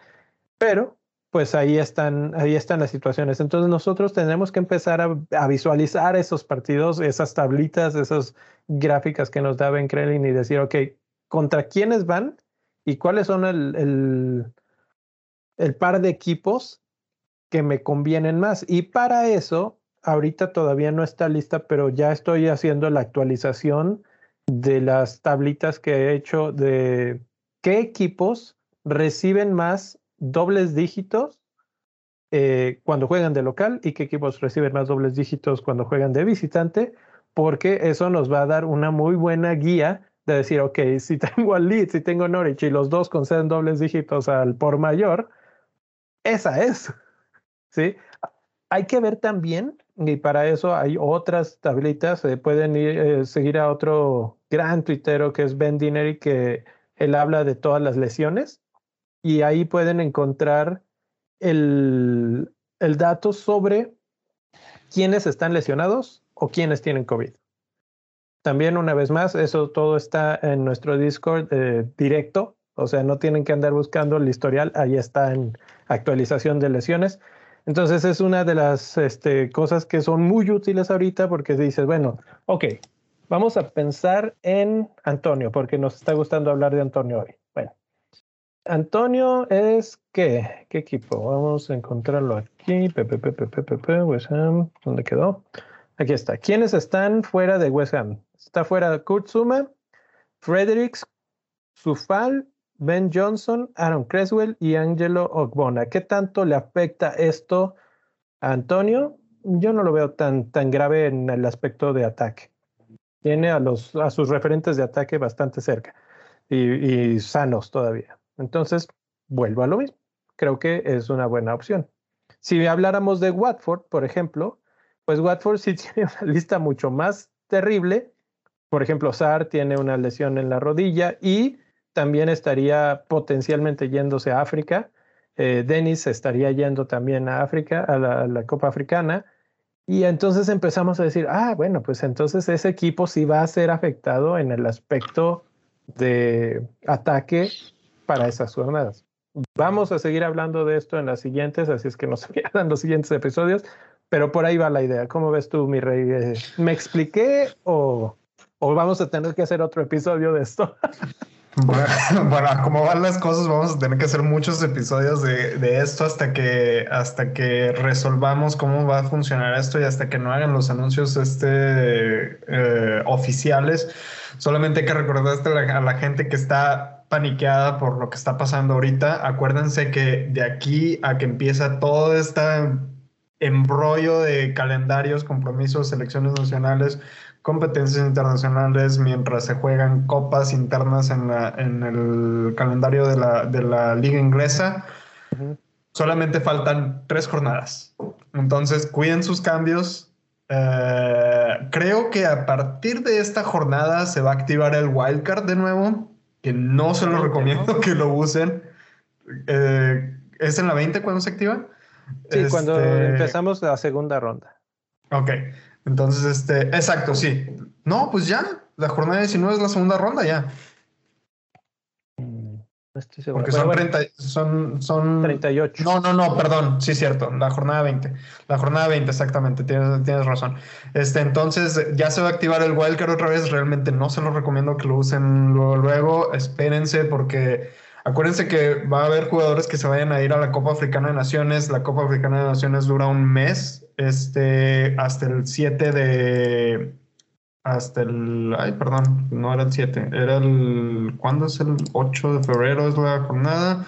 B: pero pues ahí están, ahí están las situaciones. Entonces nosotros tenemos que empezar a, visualizar esos partidos, esas tablitas, esas gráficas que nos da Ben Krelin y decir, ok, ¿contra quiénes van? ¿Y cuáles son el, el, el par de equipos que me convienen más? Y para eso, ahorita todavía no está lista, pero ya estoy haciendo la actualización de las tablitas que he hecho de qué equipos reciben más dobles dígitos eh, cuando juegan de local y qué equipos reciben más dobles dígitos cuando juegan de visitante, porque eso nos va a dar una muy buena guía de decir, ok, <laughs> si tengo al Leeds, si tengo Norwich y los dos conceden dobles dígitos al por mayor, esa es. <laughs> ¿Sí? Hay que ver también, y para eso hay otras tablitas, se pueden ir, eh, seguir a otro gran tuitero que es Ben Dinery, que él habla de todas las lesiones y ahí pueden encontrar el, el dato sobre quiénes están lesionados o quiénes tienen COVID. También una vez más, eso todo está en nuestro Discord eh, directo, o sea, no tienen que andar buscando el historial, ahí está en actualización de lesiones. Entonces es una de las este, cosas que son muy útiles ahorita porque dices, bueno, ok, vamos a pensar en Antonio, porque nos está gustando hablar de Antonio hoy. Antonio es qué? ¿Qué equipo? Vamos a encontrarlo aquí. Pepe, Pepe, Pepe, West Ham. ¿Dónde quedó? Aquí está. ¿Quiénes están fuera de West Ham? Está fuera Kurt Zuma, Fredericks, Sufal, Ben Johnson, Aaron Creswell y Angelo Ogbona. ¿Qué tanto le afecta esto a Antonio? Yo no lo veo tan, tan grave en el aspecto de ataque. Tiene a, los, a sus referentes de ataque bastante cerca y sanos todavía. Entonces, vuelvo a lo mismo. Creo que es una buena opción. Si habláramos de Watford, por ejemplo, pues Watford <laughs> sí tiene una lista mucho más terrible. Por ejemplo, Sar tiene una lesión en la rodilla y también estaría potencialmente yéndose a África. Eh, Denis estaría yendo también a África, a la, Copa Africana. Y entonces empezamos a decir, ah, bueno, pues entonces ese equipo sí va a ser afectado en el aspecto de ataque para esas jornadas. Vamos a seguir hablando de esto en las siguientes, así es que nos <laughs> pierdan los siguientes episodios, pero por ahí va la idea. ¿Cómo ves tú, mi rey? Eh, ¿Me expliqué o, o vamos a tener que hacer otro episodio de esto? <laughs> <laughs>
A: Bueno, como van las cosas, vamos a tener que hacer muchos episodios de, esto hasta que, hasta que resolvamos cómo va a funcionar esto y hasta que no hagan los anuncios este, eh, oficiales. Solamente hay que recordar a la gente que está paniqueada por lo que está pasando ahorita. Acuérdense que de aquí a que empieza todo este embrollo de calendarios, compromisos, selecciones nacionales, competencias internacionales mientras se juegan copas internas en, la, en el calendario de la, de la liga inglesa. Solamente faltan tres jornadas. Entonces, cuiden sus cambios. Eh, creo que a partir de esta jornada se va a activar el wildcard de nuevo, que no se lo recomiendo <laughs> que lo usen. Eh, ¿Es en la 20 cuando se activa?
B: Sí, cuando este, empezamos la segunda ronda.
A: Ok. Entonces, este, exacto, sí. No, pues ya, la jornada 19 es la segunda ronda ya. Porque son, 30, son, son
B: 38.
A: No, no, no, perdón, sí cierto, la jornada 20. La jornada 20, exactamente, tienes, tienes razón. Este, entonces, ya se va a activar el wildcard otra vez, realmente no se lo recomiendo que lo usen luego, luego. espérense porque Acuérdense que va a haber jugadores que se vayan a ir a la Copa Africana de Naciones. La Copa Africana de Naciones dura un mes, este, hasta el 7 de... Hasta el... Ay, perdón, no era el 7, era el... ¿Cuándo es el 8 de febrero? Es la jornada.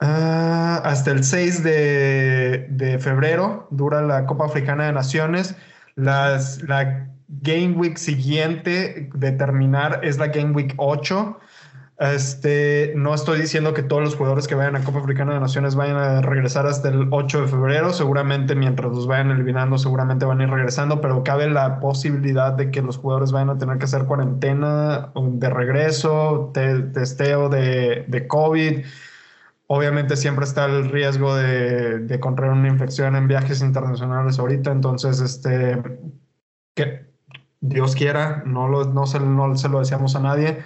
A: Ah, hasta el 6 de, de, febrero dura la Copa Africana de Naciones. Las, la Game Week siguiente de terminar es la Game Week 8 este, no estoy diciendo que todos los jugadores que vayan a Copa Africana de Naciones vayan a regresar hasta el 8 de febrero. Seguramente mientras los vayan eliminando, seguramente van a ir regresando, pero cabe la posibilidad de que los jugadores vayan a tener que hacer cuarentena de regreso, testeo de, COVID. Obviamente siempre está el riesgo de, de contraer una infección en viajes internacionales ahorita, entonces, este, que Dios quiera, no, lo, no, se, no se lo deseamos a nadie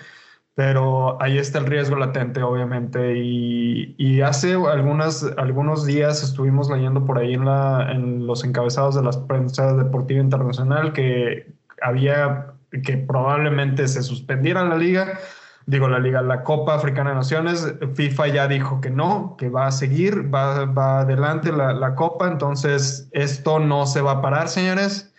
A: pero ahí está el riesgo latente, obviamente. Y, hace algunas, algunos días estuvimos leyendo por ahí en, la, en los encabezados de la prensa deportiva internacional que había que probablemente se suspendiera la liga. Digo, la liga, la Copa Africana de Naciones, FIFA ya dijo que no, que va a seguir, va, va adelante la, la Copa, entonces esto no se va a parar, señores.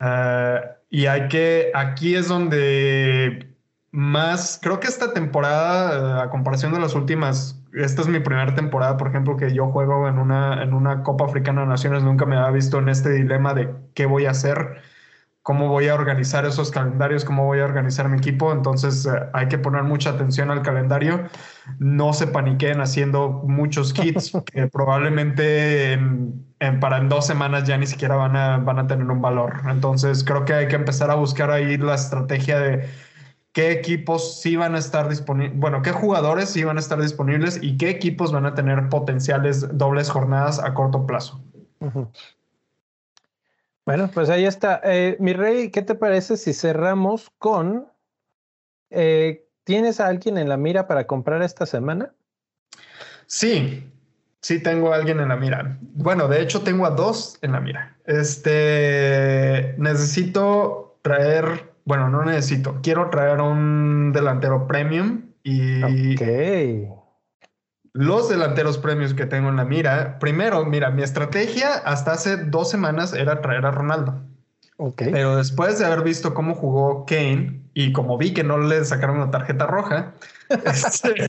A: Eh, y hay que, aquí es donde más, creo que esta temporada, a comparación de las últimas, esta es mi primera temporada, por ejemplo, que yo juego en una, en una Copa Africana de Naciones, nunca me había visto en este dilema de qué voy a hacer, cómo voy a organizar esos calendarios, cómo voy a organizar mi equipo, entonces eh, hay que poner mucha atención al calendario, no se paniquen haciendo muchos kits <laughs> que probablemente en, para en dos semanas ya ni siquiera van a, van a tener un valor, entonces creo que hay que empezar a buscar ahí la estrategia de qué equipos sí van a estar disponibles, bueno, qué jugadores sí van a estar disponibles y qué equipos van a tener potenciales dobles jornadas a corto plazo.
B: Bueno, pues ahí está. Eh, mi rey, ¿qué te parece si cerramos con... Eh, ¿Tienes a alguien en la mira para comprar esta semana?
A: Sí, sí tengo a alguien en la mira. Bueno, de hecho tengo a dos en la mira. Este, necesito traer bueno, no necesito. Quiero traer un delantero premium y. Los delanteros premios que tengo en la mira, primero, mira, mi estrategia hasta hace dos semanas era traer a Ronaldo. Okay. Pero después de haber visto cómo jugó Kane y como vi que no le sacaron una tarjeta roja, <laughs>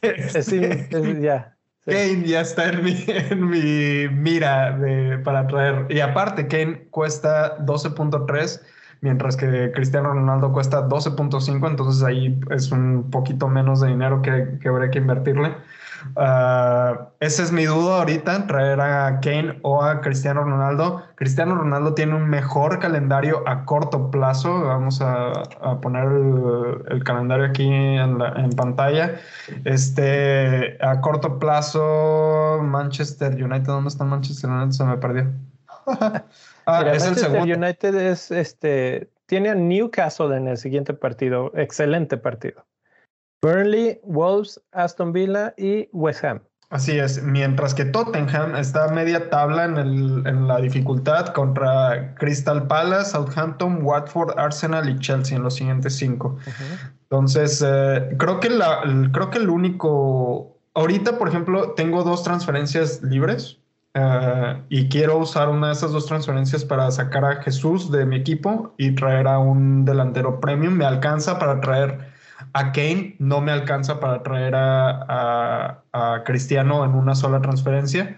B: este, ya.
A: Kane ya está en mi, en mi mira para traer. Y aparte, Kane cuesta 12.3 mientras que Cristiano Ronaldo cuesta 12.5, entonces ahí es un poquito menos de dinero que, que habrá que invertirle. Uh, es mi duda ahorita, traer a Kane o a Cristiano Ronaldo. Cristiano Ronaldo tiene un mejor calendario a corto plazo. Vamos a, poner el, calendario aquí en, en, pantalla. Este, a corto plazo, Manchester United. ¿Dónde está Manchester United? Se me perdió. <laughs>
B: Ah, es el segundo. United es este tiene a Newcastle en el siguiente partido, excelente partido. Burnley, Wolves, Aston Villa y West Ham.
A: Así es, mientras que Tottenham está a media tabla en, el, en, la dificultad contra Crystal Palace, Southampton, Watford, Arsenal y Chelsea en los siguientes cinco. Entonces, eh, creo, que la, creo que el único, ahorita, por ejemplo, tengo dos transferencias libres eh, y quiero usar una de esas dos transferencias para sacar a Jesús de mi equipo y traer a un delantero premium. Me alcanza para traer a Kane, no me alcanza para traer a, a, Cristiano en una sola transferencia.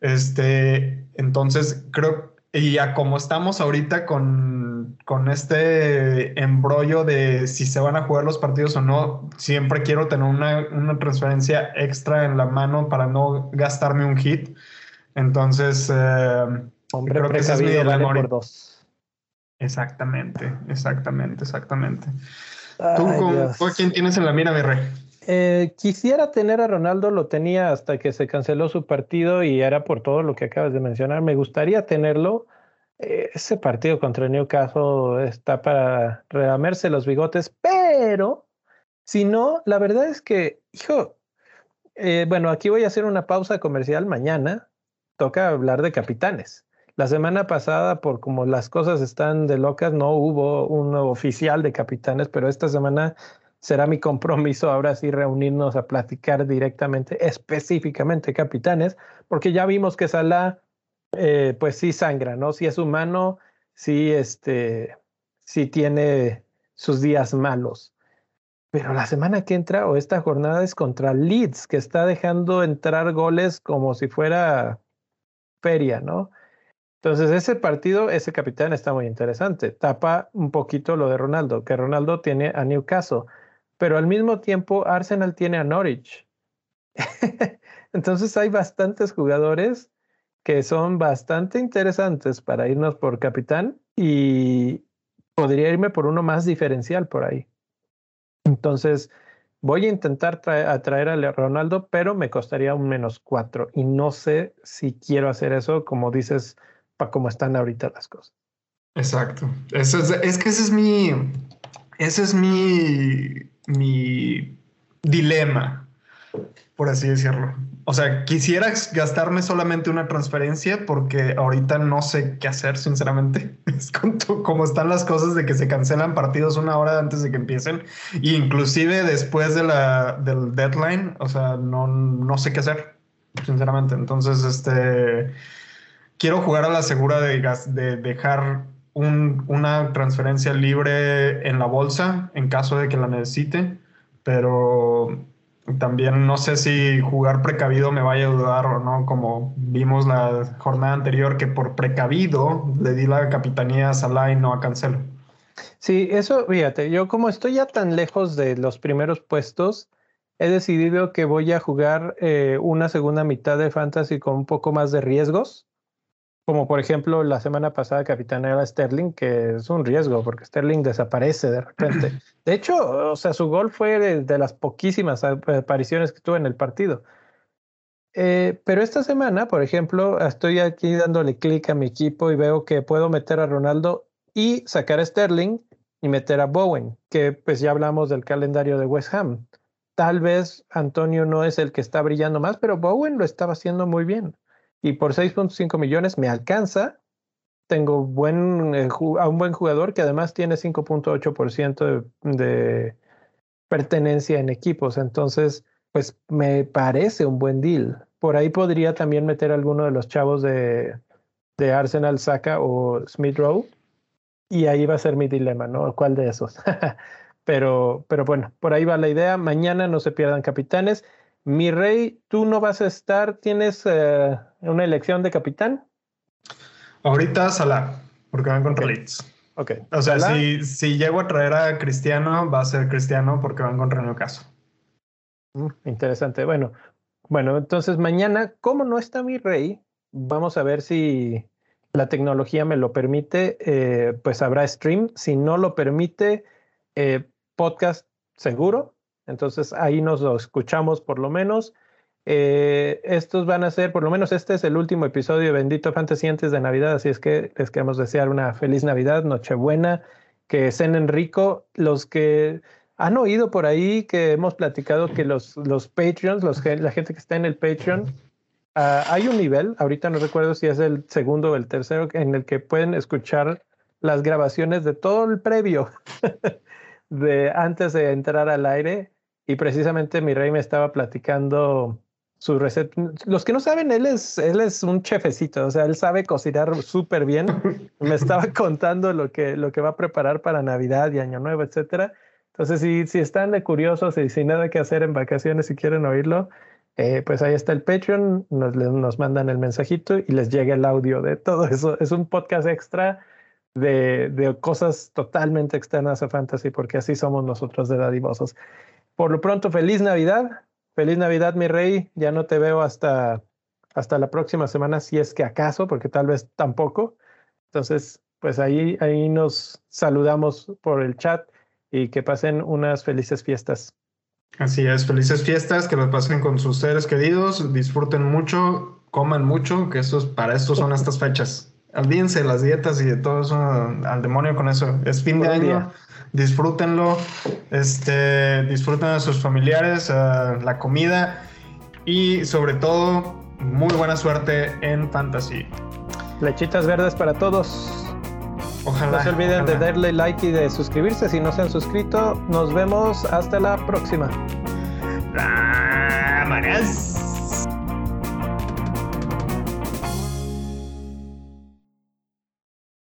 A: Este, entonces, creo, y a como estamos ahorita con, con este embrollo de si se van a jugar los partidos o no, siempre quiero tener una, una transferencia extra en la mano para no gastarme un hit. Entonces, eh,
B: Hombre, creo que ese es mi vale por dos.
A: Exactamente, exactamente, exactamente. ¿Tú, quién tienes en la mira, mi rey?
B: Eh, quisiera tener a Ronaldo, lo tenía hasta que se canceló su partido y era por todo lo que acabas de mencionar. Me gustaría tenerlo. Eh, ese partido contra el Newcastle está para reamerse los bigotes, pero si no, la verdad es que, hijo, bueno, aquí voy a hacer una pausa comercial mañana toca hablar de capitanes. La semana pasada, por como las cosas están de locas, no hubo un oficial de capitanes, pero esta semana será mi compromiso ahora sí reunirnos a platicar directamente, específicamente capitanes, porque ya vimos que Salah, eh, pues sí sangra, ¿no? Si es humano, sí, este, sí tiene sus días malos. Pero la semana que entra o esta jornada es contra Leeds, que está dejando entrar goles como si fuera feria, ¿no? Entonces, ese partido, ese capitán está muy interesante. Tapa un poquito lo de Ronaldo, que Ronaldo tiene a Newcastle, pero al mismo tiempo Arsenal tiene a Norwich. <laughs> Entonces, hay bastantes jugadores que son bastante interesantes para irnos por capitán y podría irme por uno más diferencial por ahí. Entonces, Voy a intentar atraer a Ronaldo, pero me costaría un menos cuatro. Y no sé si quiero hacer eso, como dices, para cómo están ahorita las cosas.
A: Exacto. Eso es, es que ese es mi. Ese es mi. mi dilema por así decirlo. O sea, quisiera gastarme solamente una transferencia porque ahorita no sé qué hacer, sinceramente. <laughs> Es como están las cosas de que se cancelan partidos una hora antes de que empiecen. E inclusive después de la, del deadline, o sea, no, no sé qué hacer, sinceramente. Entonces, este, quiero jugar a la segura de, de dejar un, una transferencia libre en la bolsa en caso de que la necesite, pero también no sé si jugar precavido me vaya a ayudar o no, como vimos la jornada anterior, que por precavido le di la capitanía a Salah y no a Cancelo.
B: Sí, eso, fíjate, yo como estoy ya tan lejos de los primeros puestos, he decidido que voy a jugar eh, una segunda mitad de fantasy con un poco más de riesgos como por ejemplo la semana pasada capitaneaba Sterling, que es un riesgo porque Sterling desaparece de repente. <laughs> De hecho, o sea, su gol fue de, las poquísimas apariciones que tuvo en el partido. Eh, pero esta semana, por ejemplo, estoy aquí dándole clic a mi equipo y veo que puedo meter a Ronaldo y sacar a Sterling y meter a Bowen, que pues ya hablamos del calendario de West Ham. Tal vez Antonio no es el que está brillando más, pero Bowen lo estaba haciendo muy bien y por 6.5 millones me alcanza. Tengo buen, eh, a un buen jugador que además tiene 5.8% de, de pertenencia en equipos. Entonces, pues me parece un buen deal. Por ahí podría también meter a alguno de los chavos de, de Arsenal, Saka o Smith Rowe. Y ahí va a ser mi dilema, ¿no? ¿Cuál de esos? <laughs> pero, pero bueno, por ahí va la idea. Mañana no se pierdan capitanes. Mi rey, tú no vas a estar, ¿tienes eh, una elección de capitán?
A: Ahorita Salah, porque van contra
B: okay.
A: Leeds. Ok. O sea, si, si, llego a traer a Cristiano, va a ser Cristiano porque van contra Newcastle.
B: Mm, interesante. Bueno, bueno, entonces mañana, como no está mi rey, vamos a ver si la tecnología me lo permite, eh, pues habrá stream. Si no lo permite, eh, podcast seguro. Entonces ahí nos lo escuchamos por lo menos. Eh, estos van a ser, por lo menos este es el último episodio de Bendito Fantasy antes de Navidad, así es que les queremos desear una feliz Navidad, Nochebuena, que cenen rico. Los que han oído por ahí que hemos platicado que los, los Patreons, los, la gente que está en el Patreon, uh, hay un nivel, ahorita no recuerdo si es el segundo o el tercero, en el que pueden escuchar las grabaciones de todo el previo. <laughs> de antes de entrar al aire y precisamente mi rey me estaba platicando su receta. Los que no saben, él es, él es un chefecito, o sea, él sabe cocinar súper bien. <laughs> Me estaba contando lo que, lo que va a preparar para Navidad y Año Nuevo, etcétera. Entonces, si, si están de curiosos y sin nada que hacer en vacaciones y quieren oírlo, eh, pues ahí está el Patreon, nos, nos mandan el mensajito y les llega el audio de todo eso. Es un podcast extra de, de cosas totalmente externas a Fantasy, porque así somos nosotros de dadivosos. Por lo pronto, feliz Navidad, Feliz Navidad, mi rey. Ya no te veo hasta, hasta la próxima semana, si es que acaso, porque tal vez tampoco. Entonces, pues ahí, ahí nos saludamos por el chat y que pasen unas felices fiestas.
A: Así es, felices fiestas, que lo pasen con sus seres queridos, disfruten mucho, coman mucho, que estos, para esto son estas fechas. Olvídense las dietas y de todo eso, al demonio con eso. Es fin de año disfrútenlo, este, disfruten a sus familiares, la comida y sobre todo muy buena suerte en Fantasy.
B: Flechitas verdes para todos.
A: Ojalá.
B: No se olviden de darle like y de suscribirse si no se han suscrito. Nos vemos hasta la próxima.
A: ¡Vámonos!